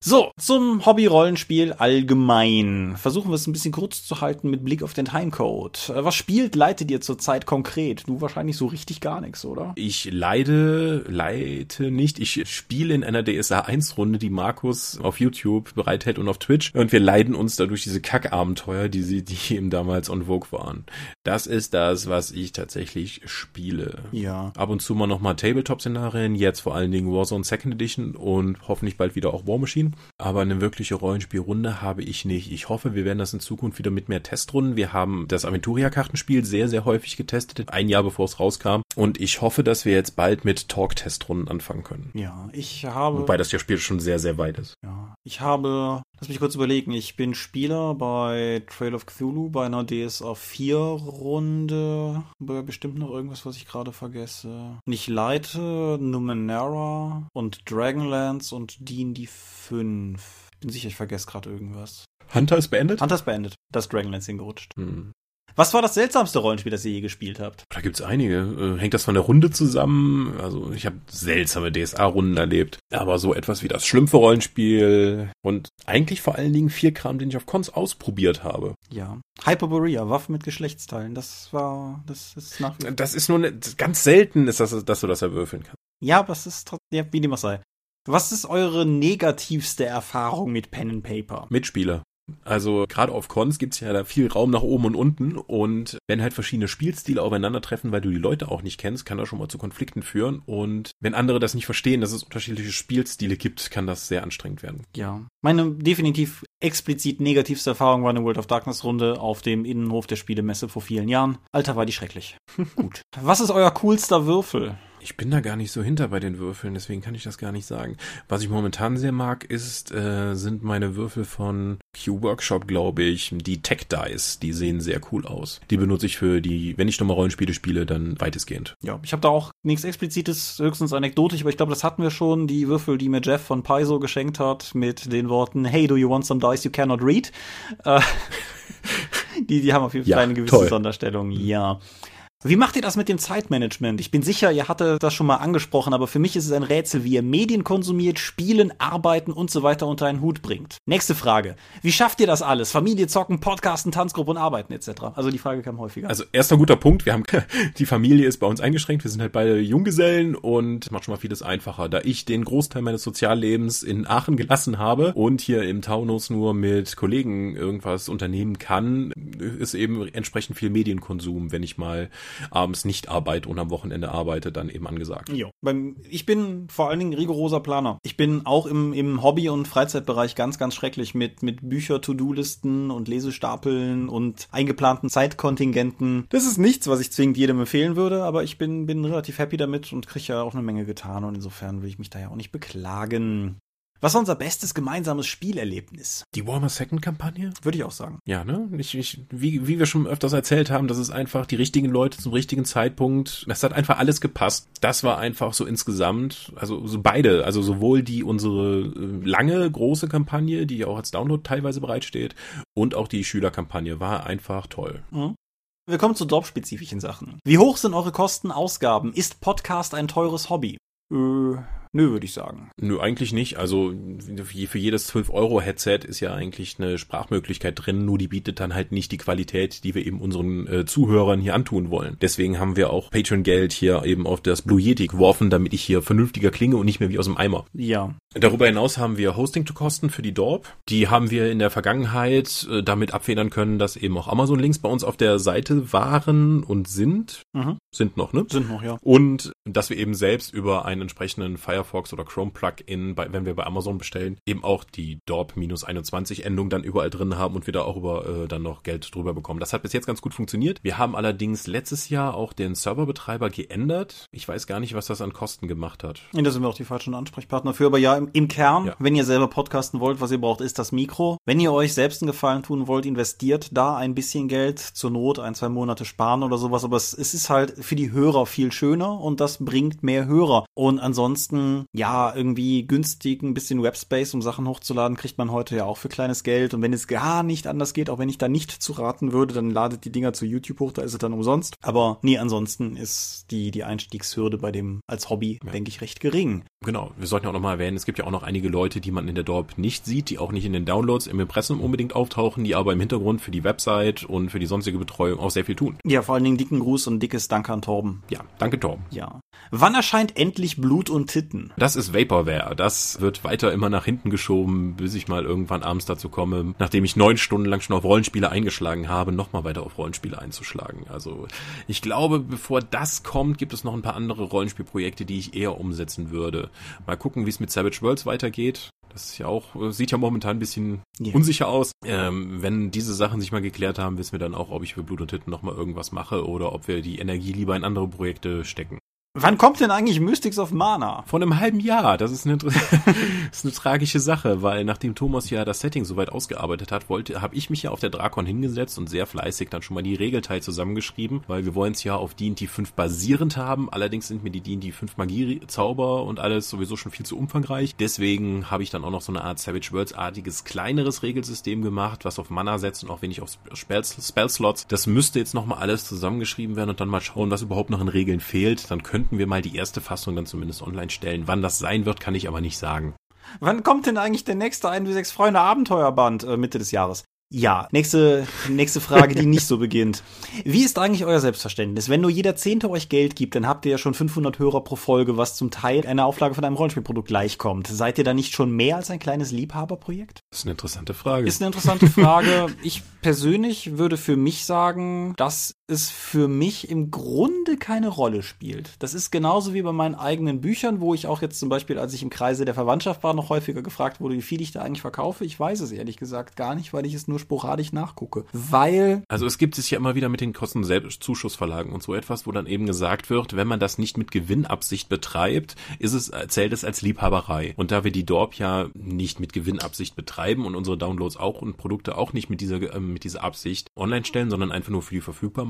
So, zum Hobby-Rollenspiel allgemein. Versuchen wir es ein bisschen kurz zu halten mit Blick auf den Timecode. Äh, was spielt, leitet ihr zurzeit konkret? Du wahrscheinlich so richtig gar nichts, oder? Ich leide, leite nicht. Ich spiele in einer DSA 1 Runde, die Markus auf YouTube bereithält und auf Twitch. Und wir leiden uns dadurch diese Kackabenteuer, die sie, die eben damals on Vogue waren. Das ist das, was ich tatsächlich spiele. Ja. Ab und zu mal nochmal Tabletop-Szenarien, jetzt vor allen Dingen Warzone Second Edition und hoffentlich bald wieder auch War Machine aber eine wirkliche Rollenspielrunde habe ich nicht. Ich hoffe, wir werden das in Zukunft wieder mit mehr Testrunden. Wir haben das Aventuria-Kartenspiel sehr, sehr häufig getestet, ein Jahr bevor es rauskam. Und ich hoffe, dass wir jetzt bald mit Talk-Testrunden anfangen können. Ja, ich habe. Wobei das ja Spiel schon sehr, sehr weit ist. Ja, ich habe, lass mich kurz überlegen, ich bin Spieler bei Trail of Cthulhu, bei einer DSA 4 Runde, bei bestimmt noch irgendwas, was ich gerade vergesse. Und ich leite Numenera und Dragonlance und D&D 5. Bin sicher, ich vergesse gerade irgendwas. Hunter ist beendet? Hunter ist beendet. Das Dragonlance hingerutscht. Hm. Was war das seltsamste Rollenspiel, das ihr je gespielt habt? Da gibt's einige. Äh, hängt das von der Runde zusammen? Also ich habe seltsame DSA-Runden erlebt. Aber so etwas wie das Schlümpfe-Rollenspiel und eigentlich vor allen Dingen viel Kram, den ich auf Cons ausprobiert habe. Ja. Hyperborea, Waffen mit Geschlechtsteilen. Das war, das ist nach wie Das ist nur ne, ganz selten, ist das, dass du das erwürfeln kannst. Ja, aber es ist trotzdem, ja, wie dem auch sei. Was ist eure negativste Erfahrung mit Pen and Paper? Mitspieler. Also gerade auf Cons gibt's ja da viel Raum nach oben und unten und wenn halt verschiedene Spielstile aufeinandertreffen, weil du die Leute auch nicht kennst, kann das schon mal zu Konflikten führen und wenn andere das nicht verstehen, dass es unterschiedliche Spielstile gibt, kann das sehr anstrengend werden. Ja. Meine definitiv explizit negativste Erfahrung war eine World of Darkness Runde auf dem Innenhof der Spielemesse vor vielen Jahren. Alter, war die schrecklich. Gut. Was ist euer coolster Würfel? Ich bin da gar nicht so hinter bei den Würfeln, deswegen kann ich das gar nicht sagen. Was ich momentan sehr mag, ist, äh, sind meine Würfel von Q-Workshop, glaube ich, die Tech Dice. Die sehen sehr cool aus. Die benutze ich für die, wenn ich nochmal Rollenspiele spiele, dann weitestgehend. Ja, ich habe da auch nichts Explizites, höchstens anekdotisch, aber ich glaube, das hatten wir schon. Die Würfel, die mir Jeff von Paizo geschenkt hat, mit den Worten, hey, do you want some dice you cannot read? Äh, die, die haben auf jeden Fall Ja, eine gewisse toll. Sonderstellung, ja. Wie macht ihr das mit dem Zeitmanagement? Ich bin sicher, ihr hattet das schon mal angesprochen, aber für mich ist es ein Rätsel, wie ihr Medien konsumiert, Spielen, Arbeiten und so weiter unter einen Hut bringt. Nächste Frage. Wie schafft ihr das alles? Familie, Zocken, Podcasten, Tanzgruppe und Arbeiten etc. Also die Frage kam häufiger. Also erster guter Punkt, wir haben die Familie ist bei uns eingeschränkt, wir sind halt beide Junggesellen und macht schon mal vieles einfacher. Da ich den Großteil meines Soziallebens in Aachen gelassen habe und hier im Taunus nur mit Kollegen irgendwas unternehmen kann, ist eben entsprechend viel Medienkonsum, wenn ich mal abends nicht arbeite und am Wochenende arbeite, dann eben angesagt. Jo. Ich bin vor allen Dingen rigoroser Planer. Ich bin auch im, im Hobby- und Freizeitbereich ganz, ganz schrecklich mit, mit Bücher, To-Do-Listen und Lesestapeln und eingeplanten Zeitkontingenten. Das ist nichts, was ich zwingend jedem empfehlen würde, aber ich bin, bin relativ happy damit und kriege ja auch eine Menge getan und insofern will ich mich da ja auch nicht beklagen. Was war unser bestes gemeinsames Spielerlebnis? Die Warmer Second Kampagne? Würde ich auch sagen. Ja, ne? Ich, ich, wie, wie wir schon öfters erzählt haben, das ist einfach die richtigen Leute zum richtigen Zeitpunkt. Das hat einfach alles gepasst. Das war einfach so insgesamt, also so beide, also sowohl die unsere äh, lange große Kampagne, die ja auch als Download teilweise bereitsteht, und auch die Schülerkampagne war einfach toll. Mhm. Wir kommen zu jobspezifischen Sachen. Wie hoch sind eure Kosten, Ausgaben? Ist Podcast ein teures Hobby? Äh, nö, würde ich sagen. Nö, eigentlich nicht. Also für jedes 12-Euro-Headset ist ja eigentlich eine Sprachmöglichkeit drin, nur die bietet dann halt nicht die Qualität, die wir eben unseren äh, Zuhörern hier antun wollen. Deswegen haben wir auch Patreon-Geld hier eben auf das Blue Yeti geworfen, damit ich hier vernünftiger klinge und nicht mehr wie aus dem Eimer. Ja. Darüber hinaus haben wir Hosting-to-Kosten für die Dorp. Die haben wir in der Vergangenheit äh, damit abfedern können, dass eben auch Amazon-Links bei uns auf der Seite waren und sind. Mhm. Sind noch, ne? Sind noch, ja. Und dass wir eben selbst über einen entsprechenden Firefox oder Chrome Plugin, bei, wenn wir bei Amazon bestellen, eben auch die DORP-21-Endung dann überall drin haben und wir da auch über äh, dann noch Geld drüber bekommen. Das hat bis jetzt ganz gut funktioniert. Wir haben allerdings letztes Jahr auch den Serverbetreiber geändert. Ich weiß gar nicht, was das an Kosten gemacht hat. Ja, da sind wir auch die falschen Ansprechpartner für. Aber ja, im, im Kern, Ja. wenn ihr selber podcasten wollt, was ihr braucht, ist das Mikro. Wenn ihr euch selbst einen Gefallen tun wollt, investiert da ein bisschen Geld. Zur Not ein, zwei Monate sparen oder sowas. Aber es, es ist halt für die Hörer viel schöner und das bringt mehr Hörer. Und ansonsten, ja, irgendwie günstig ein bisschen Webspace, um Sachen hochzuladen, kriegt man heute ja auch für kleines Geld. Und wenn es gar nicht anders geht, auch wenn ich da nicht zu raten würde, dann ladet die Dinger zu YouTube hoch, da ist es dann umsonst. Aber nee, ansonsten ist die, die Einstiegshürde bei dem als Hobby, denke ich, recht gering. Genau, wir sollten auch nochmal erwähnen, es gibt ja auch noch einige Leute, die man in der Dorp nicht sieht, die auch nicht in den Downloads im Impressum unbedingt auftauchen, die aber im Hintergrund für die Website und für die sonstige Betreuung auch sehr viel tun. Ja, vor allen Dingen dicken Gruß und dickes Dank an Torben. Ja, danke Torben. Ja. Wann erscheint endlich Blut und Titten? Das ist Vaporware. Das wird weiter immer nach hinten geschoben, bis ich mal irgendwann abends dazu komme, nachdem ich neun Stunden lang schon auf Rollenspiele eingeschlagen habe, nochmal weiter auf Rollenspiele einzuschlagen. Also ich glaube, bevor das kommt, gibt es noch ein paar andere Rollenspielprojekte, die ich eher umsetzen würde. Mal gucken, wie es mit Savage Worlds weitergeht. Das ist ja auch, sieht ja momentan ein bisschen yeah. unsicher aus. Ähm, wenn diese Sachen sich mal geklärt haben, wissen wir dann auch, ob ich für Blut und Titten nochmal irgendwas mache oder ob wir die Energie lieber in andere Projekte stecken. Wann kommt denn eigentlich Mystics of Mana? Von einem halben Jahr. Das ist eine, das ist eine tragische Sache, weil nachdem Thomas ja das Setting soweit ausgearbeitet hat, wollte, habe ich mich ja auf der Drakon hingesetzt und sehr fleißig dann schon mal die Regelteil zusammengeschrieben, weil wir wollen es ja auf D&D 5 basierend haben. Allerdings sind mir die D&D 5 Magie-Zauber und alles sowieso schon viel zu umfangreich. Deswegen habe ich dann auch noch so eine Art Savage Worlds-artiges kleineres Regelsystem gemacht, was auf Mana setzt und auch wenig auf Spell-Slots. Das müsste jetzt nochmal alles zusammengeschrieben werden und dann mal schauen, was überhaupt noch in Regeln fehlt. Dann können könnten wir mal die erste Fassung dann zumindest online stellen. Wann das sein wird, kann ich aber nicht sagen. Wann kommt denn eigentlich der nächste 1 bis 6 Freunde Abenteuerband äh, Mitte des Jahres? Ja, nächste, nächste Frage, die nicht so beginnt. Wie ist eigentlich euer Selbstverständnis? Wenn nur jeder Zehnte euch Geld gibt, dann habt ihr ja schon 500 Hörer pro Folge, was zum Teil einer Auflage von einem Rollenspielprodukt gleichkommt. Seid ihr da nicht schon mehr als ein kleines Liebhaberprojekt? Das ist eine interessante Frage. Ist eine interessante Frage. ich persönlich würde für mich sagen, dass es für mich im Grunde keine Rolle spielt. Das ist genauso wie bei meinen eigenen Büchern, wo ich auch jetzt zum Beispiel, als ich im Kreise der Verwandtschaft war, noch häufiger gefragt wurde, wie viel ich da eigentlich verkaufe. Ich weiß es ehrlich gesagt gar nicht, weil ich es nur sporadisch nachgucke. Weil. Also es gibt es ja immer wieder mit den Kosten Zuschussverlagen und so etwas, wo dann eben gesagt wird, wenn man das nicht mit Gewinnabsicht betreibt, ist es, zählt es als Liebhaberei. Und da wir die Dorp ja nicht mit Gewinnabsicht betreiben und unsere Downloads auch und Produkte auch nicht mit dieser, äh, mit dieser Absicht online stellen, sondern einfach nur für die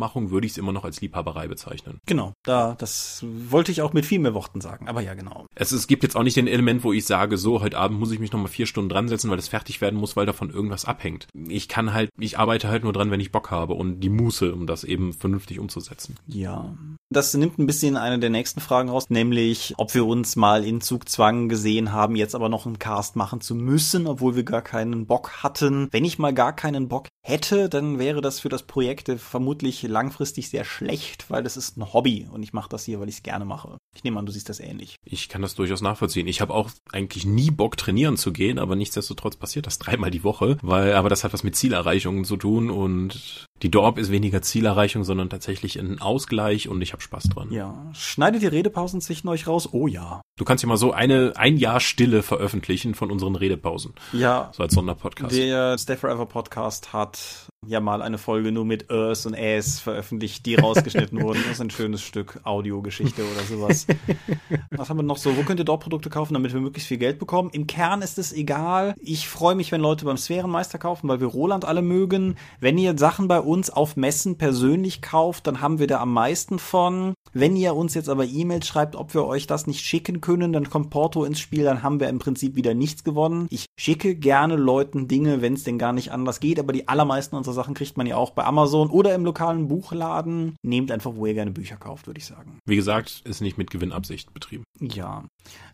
Verfügbarmachung, würde ich es immer noch als Liebhaberei bezeichnen. Genau, da, das wollte ich auch mit viel mehr Worten sagen, aber ja, genau. Es, es gibt jetzt auch nicht den Element, wo ich sage, so, heute Abend muss ich mich nochmal vier Stunden dran setzen, weil das fertig werden muss, weil davon irgendwas abhängt. Ich kann halt, ich arbeite halt nur dran, wenn ich Bock habe und die Muße, um das eben vernünftig umzusetzen. Ja. Das nimmt ein bisschen eine der nächsten Fragen raus, nämlich, ob wir uns mal in Zugzwang gesehen haben, jetzt aber noch einen Cast machen zu müssen, obwohl wir gar keinen Bock hatten. Wenn ich mal gar keinen Bock hätte, dann wäre das für das Projekt vermutlich langfristig sehr schlecht, weil das ist ein Hobby und ich mache das hier, weil ich es gerne mache. Ich nehme an, du siehst das ähnlich. Ich kann das durchaus nachvollziehen. Ich habe auch eigentlich nie Bock trainieren zu gehen, aber nichtsdestotrotz passiert das dreimal die Woche, weil aber das hat was mit Zielerreichungen zu tun und die Dorp ist weniger Zielerreichung, sondern tatsächlich ein Ausgleich und ich habe Spaß dran. Ja. Schneidet die Redepausen zwischen euch raus? Oh ja. Du kannst ja mal so eine ein Jahr Stille veröffentlichen von unseren Redepausen. Ja. So als Sonderpodcast. Der Stay Forever Podcast hat ja mal eine Folge nur mit Ös und Äs veröffentlicht, die rausgeschnitten wurden. Das ist ein schönes Stück Audiogeschichte oder sowas. Was haben wir noch so? Wo könnt ihr dort Produkte kaufen, damit wir möglichst viel Geld bekommen? Im Kern ist es egal. Ich freue mich, wenn Leute beim Sphärenmeister kaufen, weil wir Roland alle mögen. Wenn ihr Sachen bei uns auf Messen persönlich kauft, dann haben wir da am meisten von. Wenn ihr uns jetzt aber E-Mails schreibt, ob wir euch das nicht schicken können, dann kommt Porto ins Spiel, dann haben wir im Prinzip wieder nichts gewonnen. Ich schicke gerne Leuten Dinge, wenn es denn gar nicht anders geht, aber die allermeisten unserer Sachen kriegt man ja auch bei Amazon oder im lokalen Buchladen. Nehmt einfach, wo ihr gerne Bücher kauft, würde ich sagen. Wie gesagt, ist nicht mit Gewinnabsicht betrieben. Ja.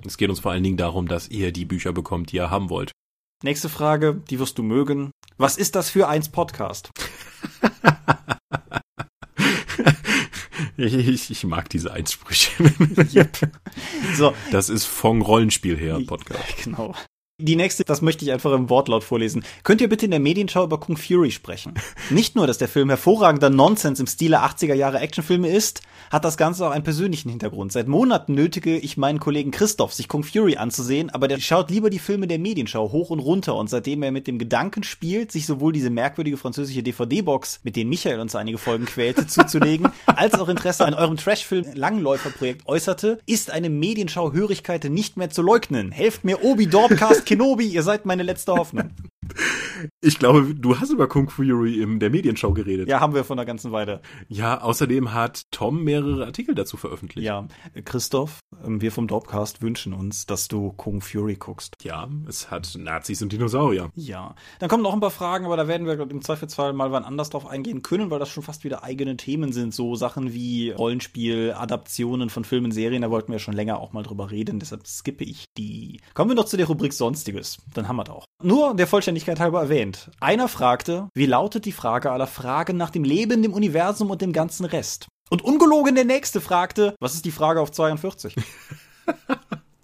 Es geht uns vor allen Dingen darum, dass ihr die Bücher bekommt, die ihr haben wollt. Nächste Frage, die wirst du mögen. Was ist das für eins Podcast? Ich, ich mag diese Einsprüche. yep. So. Das ist vom Rollenspiel her Podcast. Genau. Die nächste, das möchte ich einfach im Wortlaut vorlesen. Könnt ihr bitte in der Medienschau über Kung Fury sprechen? Nicht nur, dass der Film hervorragender Nonsens im Stile 80er Jahre Actionfilme ist, hat das Ganze auch einen persönlichen Hintergrund. Seit Monaten nötige ich meinen Kollegen Christoph, sich Kung Fury anzusehen, aber der schaut lieber die Filme der Medienschau hoch und runter und seitdem er mit dem Gedanken spielt, sich sowohl diese merkwürdige französische DVD-Box, mit denen Michael uns einige Folgen quälte, zuzulegen, als auch Interesse an eurem Trashfilm Langläuferprojekt äußerte, ist eine Medienschau-Hörigkeit nicht mehr zu leugnen. Helft mir Obi Dorpcast Kenobi, ihr seid meine letzte Hoffnung. Ich glaube, du hast über Kung Fury in der Medienschau geredet. Ja, haben wir von der ganzen Weile. Ja, außerdem hat Tom mehrere Artikel dazu veröffentlicht. Ja, Christoph, ähm, wir vom Dropcast wünschen uns, dass du Kung Fury guckst. Ja, es hat Nazis und Dinosaurier. Ja. Dann kommen noch ein paar Fragen, aber da werden wir im Zweifelsfall mal wann anders drauf eingehen können, weil das schon fast wieder eigene Themen sind. So Sachen wie Rollenspiel, Adaptionen von Filmen, Serien, da wollten wir schon länger auch mal drüber reden, deshalb skippe ich die. Kommen wir noch zu der Rubrik Sonstiges. Dann haben wir das auch. Nur der Vollständigkeit halber erwähnt. Einer fragte, wie lautet die Frage aller Fragen nach dem Leben, dem Universum und dem ganzen Rest? Und ungelogen der Nächste fragte, was ist die Frage auf 42?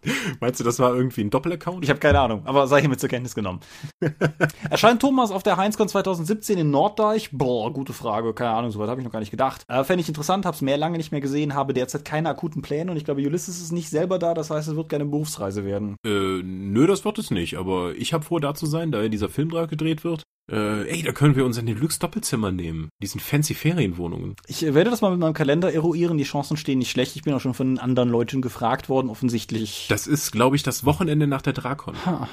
Meinst du, das war irgendwie ein Doppelaccount? Ich habe keine Ahnung, aber sei hiermit zur Kenntnis genommen. Erscheint Thomas auf der Heinzcon 2017 in Norddeich? Boah, gute Frage, keine Ahnung, soweit habe ich noch gar nicht gedacht. Äh, Fände ich interessant, habe es mehr lange nicht mehr gesehen, habe derzeit keine akuten Pläne und ich glaube, Ulysses ist nicht selber da, das heißt, es wird keine Berufsreise werden. Äh, nö, das wird es nicht, aber ich habe vor, da zu sein, da ja dieser Film gedreht wird. Äh, ey, da können wir uns ein Deluxe-Doppelzimmer nehmen. Diesen fancy Ferienwohnungen. Ich äh, werde das mal mit meinem Kalender eruieren. Die Chancen stehen nicht schlecht. Ich bin auch schon von anderen Leuten gefragt worden, offensichtlich. Das ist, glaube ich, das Wochenende nach der Drakon. Ha.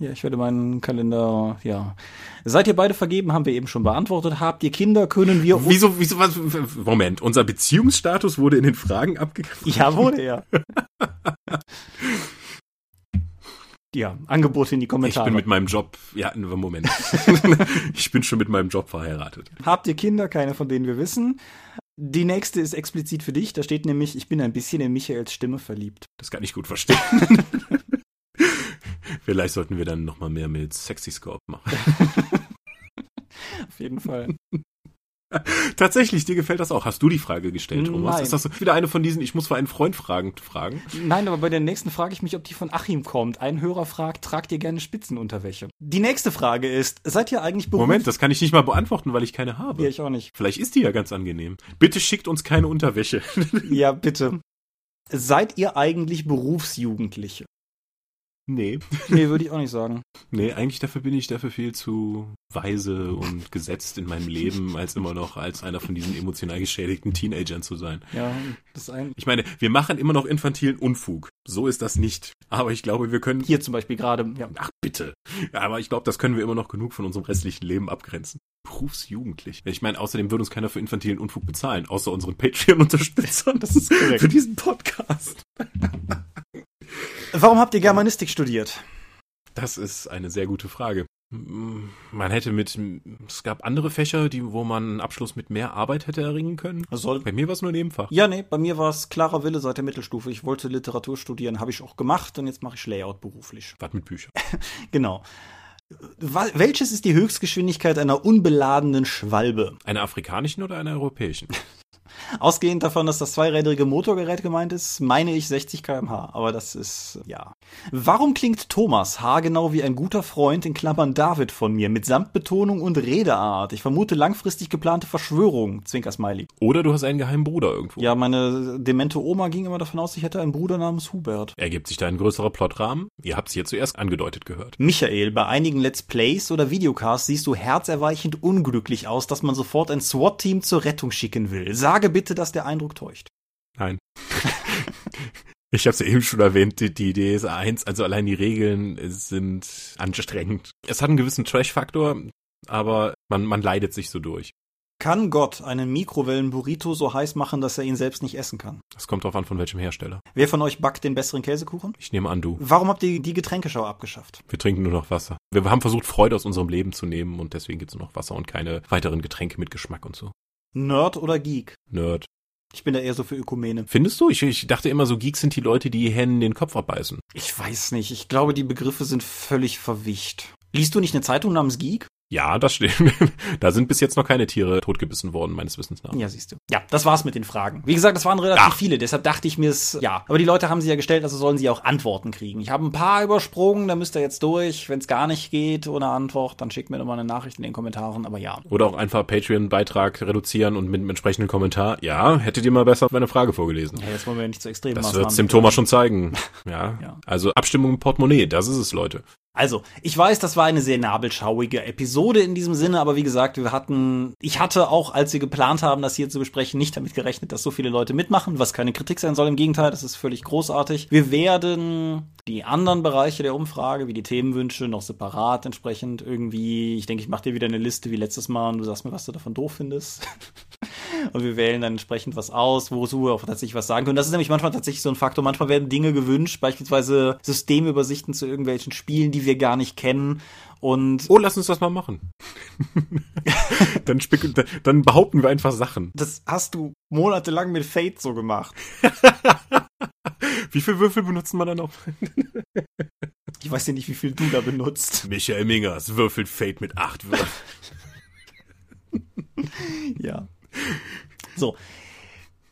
Ja, ich werde meinen Kalender, ja. Seid ihr beide vergeben, haben wir eben schon beantwortet. Habt ihr Kinder, können wir... Wieso, wieso, was, Moment, unser Beziehungsstatus wurde in den Fragen abgegriffen? Ja, wurde ja. ja, Angebote in die Kommentare. Ich bin mit meinem Job, ja, Moment. ich bin schon mit meinem Job verheiratet. Habt ihr Kinder? Keine von denen wir wissen. Die nächste ist explizit für dich. Da steht nämlich, ich bin ein bisschen in Michaels Stimme verliebt. Das kann ich gut verstehen. Vielleicht sollten wir dann nochmal mehr mit Sexy Scope machen. Auf jeden Fall. Tatsächlich, dir gefällt das auch. Hast du die Frage gestellt, Thomas? Nein. Ist das wieder eine von diesen, ich muss für einen Freund fragen, fragen? Nein, aber bei der nächsten frage ich mich, ob die von Achim kommt. Ein Hörer fragt, tragt ihr gerne Spitzenunterwäsche? Die nächste Frage ist, seid ihr eigentlich beruflich... Moment, das kann ich nicht mal beantworten, weil ich keine habe. Ja, ich auch nicht. Vielleicht ist die ja ganz angenehm. Bitte schickt uns keine Unterwäsche. Ja, bitte. Seid ihr eigentlich Berufsjugendliche? nee. Nee, würde ich auch nicht sagen. Nee, eigentlich dafür bin ich dafür viel zu weise und gesetzt in meinem Leben, als immer noch als einer von diesen emotional geschädigten Teenagern zu sein. Ja, das ein... Ich meine, wir machen immer noch infantilen Unfug. So ist das nicht. Aber ich glaube, wir können. Hier zum Beispiel gerade, ja. Ach bitte. Aber ich glaube, das können wir immer noch genug von unserem restlichen Leben abgrenzen. Berufsjugendlich. Ich meine, außerdem würde uns keiner für infantilen Unfug bezahlen, außer unseren Patreon-Unterstützern. Das ist korrekt. Für diesen Podcast. Warum habt ihr Germanistik studiert? Das ist eine sehr gute Frage. Man hätte mit, es gab andere Fächer, die, wo man einen Abschluss mit mehr Arbeit hätte erringen können. Soll... Bei mir war es nur Nebenfach. Ja, nee, bei mir war es klarer Wille seit der Mittelstufe. Ich wollte Literatur studieren, habe ich auch gemacht und jetzt mache ich Layout beruflich. Was mit Büchern? Genau. Welches ist die Höchstgeschwindigkeit einer unbeladenen Schwalbe? Einer afrikanischen oder einer europäischen? Ausgehend davon, dass das zweirädrige Motorgerät gemeint ist, meine ich 60 km/h. Aber das ist, ja. Warum klingt Thomas haargenau wie ein guter Freund, in Klammern David von mir, mit Samtbetonung und Redeart? Ich vermute langfristig geplante Verschwörung. Zwinker Smiley. Oder du hast einen geheimen Bruder irgendwo. Ja, meine demente Oma ging immer davon aus, ich hätte einen Bruder namens Hubert. Ergibt sich da ein größerer Plotrahmen? Ihr habt es hier zuerst angedeutet gehört. Michael, bei einigen Let's Plays oder Videocasts siehst du herzerweichend unglücklich aus, dass man sofort ein SWAT-Team zur Rettung schicken will. Sage bitte, dass der Eindruck täuscht. Nein. Ich habe es ja eben schon erwähnt, die, die Idee ist eins, also allein die Regeln sind anstrengend. Es hat einen gewissen Trash-Faktor, aber man, man leidet sich so durch. Kann Gott einen Mikrowellen-Burrito so heiß machen, dass er ihn selbst nicht essen kann? Das kommt drauf an, von welchem Hersteller. Wer von euch backt den besseren Käsekuchen? Ich nehme an, du. Warum habt ihr die Getränkeschau abgeschafft? Wir trinken nur noch Wasser. Wir haben versucht, Freude aus unserem Leben zu nehmen und deswegen gibt's nur noch Wasser und keine weiteren Getränke mit Geschmack und so. Nerd oder Geek? Nerd. Ich bin da eher so für Ökumene. Findest du? Ich, ich dachte immer, so Geeks sind die Leute, die Hennen den Kopf abbeißen. Ich weiß nicht. Ich glaube, die Begriffe sind völlig verwischt. Liest du nicht eine Zeitung namens Geek? Ja, das stimmt. da sind bis jetzt noch keine Tiere totgebissen worden, meines Wissens nach. Ja, siehst du. Ja, das war's mit den Fragen. Wie gesagt, das waren relativ Ach. viele, deshalb dachte ich mir es, ja. Aber die Leute haben sie ja gestellt, also sollen sie auch Antworten kriegen. Ich habe ein paar übersprungen, da müsst ihr jetzt durch. Wenn es gar nicht geht ohne Antwort, dann schickt mir doch mal eine Nachricht in den Kommentaren, aber ja. Oder auch einfach Patreon-Beitrag reduzieren und mit einem entsprechenden Kommentar. Ja, hättet ihr mal besser meine Frage vorgelesen. Ja, jetzt wollen wir ja nicht zu extremen Das wird's dem. Thomas schon zeigen. Ja. Ja. Also Abstimmung im Portemonnaie, das ist es, Leute. Also, ich weiß, das war eine sehr nabelschauige Episode in diesem Sinne, aber wie gesagt, wir hatten, ich hatte auch, als wir geplant haben, das hier zu besprechen, nicht damit gerechnet, dass so viele Leute mitmachen, was keine Kritik sein soll, im Gegenteil, das ist völlig großartig. Wir werden die anderen Bereiche der Umfrage, wie die Themenwünsche, noch separat entsprechend irgendwie, ich denke, ich mache dir wieder eine Liste wie letztes Mal und du sagst mir, was du davon doof findest. Und wir wählen dann entsprechend was aus, wozu wir auch tatsächlich was sagen können. Das ist nämlich manchmal tatsächlich so ein Faktor. Manchmal werden Dinge gewünscht, beispielsweise Systemübersichten zu irgendwelchen Spielen, die wir gar nicht kennen. Und Oh, lass uns das mal machen. dann, dann behaupten wir einfach Sachen. das hast du monatelang mit Fate so gemacht. Wie viele Würfel benutzen wir dann noch? Ich weiß ja nicht, wie viel du da benutzt. Michael Mingers würfelt Fate mit acht Würfeln. Ja. So.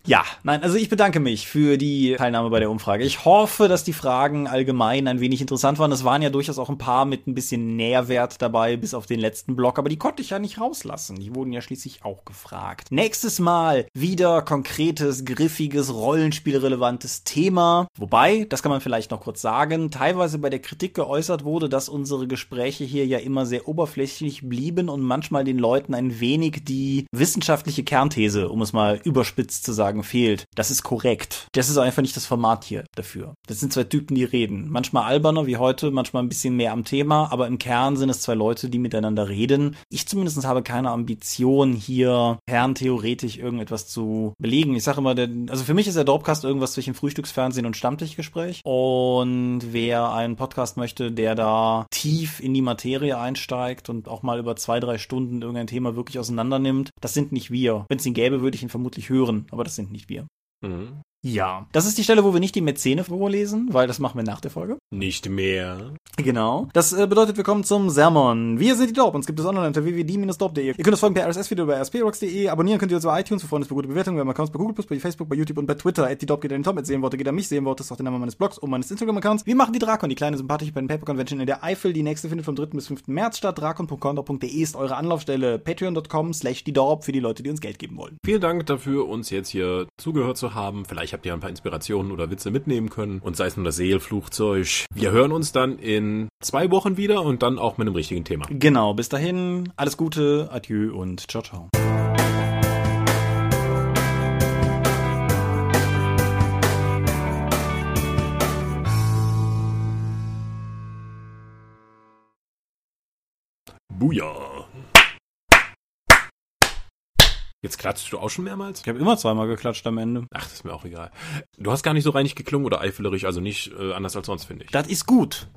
Ja, nein, also ich bedanke mich für die Teilnahme bei der Umfrage. Ich hoffe, dass die Fragen allgemein ein wenig interessant waren. Es waren ja durchaus auch ein paar mit ein bisschen Nährwert dabei, bis auf den letzten Block, aber die konnte ich ja nicht rauslassen. Die wurden ja schließlich auch gefragt. Nächstes Mal wieder konkretes, griffiges, rollenspielrelevantes Thema. Wobei, das kann man vielleicht noch kurz sagen, teilweise bei der Kritik geäußert wurde, dass unsere Gespräche hier ja immer sehr oberflächlich blieben und manchmal den Leuten ein wenig die wissenschaftliche Kernthese, um es mal überspitzt zu sagen, fehlt. Das ist korrekt. Das ist einfach nicht das Format hier dafür. Das sind zwei Typen, die reden. Manchmal alberner wie heute, manchmal ein bisschen mehr am Thema, aber im Kern sind es zwei Leute, die miteinander reden. Ich zumindest habe keine Ambition, hier kerntheoretisch irgendetwas zu belegen. Ich sage immer, der, also für mich ist der Dorpcast irgendwas zwischen Frühstücksfernsehen und Stammtischgespräch. Und wer einen Podcast möchte, der da tief in die Materie einsteigt und auch mal über zwei, drei Stunden irgendein Thema wirklich auseinander nimmt, das sind nicht wir. Wenn es ihn gäbe, würde ich ihn vermutlich hören, aber das sind nicht wir. Mhm. Ja, das ist die Stelle, wo wir nicht die Mäzene vorlesen, weil das machen wir nach der Folge. Nicht mehr. Genau. Das äh, bedeutet, wir kommen zum Sermon. Wir sind die Dorp. Uns gibt es online unter www.die-dorp.de. Ihr könnt uns folgen per RSS-Video bei rspRocks.de. Abonnieren könnt ihr uns bei iTunes, wir freuen uns für gute Bewertungen. Wir haben Accounts bei Google+, bei Facebook, bei YouTube und bei Twitter. At die Dorp geht an den Tom, at sehen Worte geht an mich. Sehen Worte ist auch der Name meines Blogs und meines Instagram-Accounts. Wir machen die Drakon, die kleine sympathische Pen Paper Convention in der Eifel. Die nächste findet vom 3. bis 5. März statt. Drakon.condor.de ist eure Anlaufstelle. Patreon.com slash die Dorp für die Leute, die uns Geld geben wollen. Vielen Dank dafür, uns jetzt hier zugehört zu haben. Vielleicht habt ihr ein paar Inspirationen oder Witze mitnehmen können. Und sei es nur das Seelflugzeug. Wir hören uns dann in zwei Wochen wieder und dann auch mit einem richtigen Thema. Genau, bis dahin, alles Gute, adieu und ciao, ciao. Booyah. Jetzt klatschst du auch schon mehrmals? Ich habe immer zweimal geklatscht am Ende. Ach, das ist mir auch egal. Du hast gar nicht so reinig geklungen oder eifellerisch, also nicht äh, anders als sonst, finde ich. Das ist gut.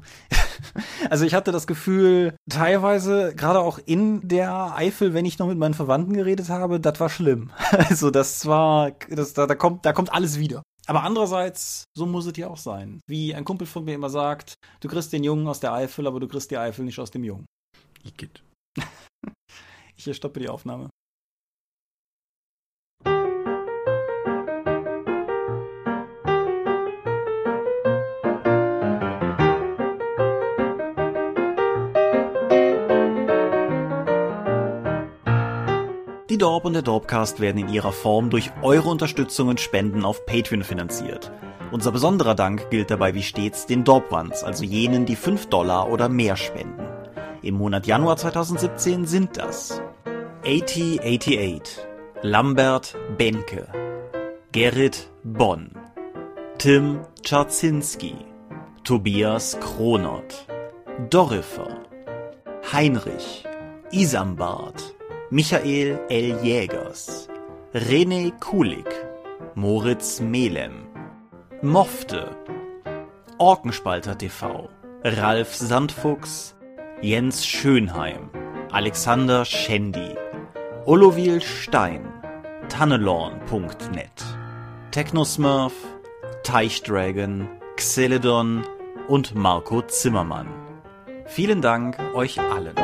also ich hatte das Gefühl, teilweise, gerade auch in der Eifel, wenn ich noch mit meinen Verwandten geredet habe, das war schlimm. Also das war, das, da, da, kommt, da kommt alles wieder. Aber andererseits, so muss es ja auch sein. Wie ein Kumpel von mir immer sagt, du kriegst den Jungen aus der Eifel, aber du kriegst die Eifel nicht aus dem Jungen. Igitt. ich stoppe die Aufnahme. Die Dorp und der Dorpcast werden in ihrer Form durch eure Unterstützung und Spenden auf Patreon finanziert. Unser besonderer Dank gilt dabei wie stets den Dorp Ones, also jenen, die 5 Dollar oder mehr spenden. Im Monat Januar 2017 sind das 8088, Lambert Benke, Gerrit Bonn, Tim Czarzinski, Tobias Kronert, Dorifer, Heinrich, Isambard, Michael L. Jägers, René Kulik, Moritz Melem, Mofte, Orkenspalter TV, Ralf Sandfuchs, Jens Schönheim, Alexander Schendi, Olovil Stein, Tannelorn.net, Technosmurf, Teichdragon, Xeledon und Marco Zimmermann. Vielen Dank euch allen.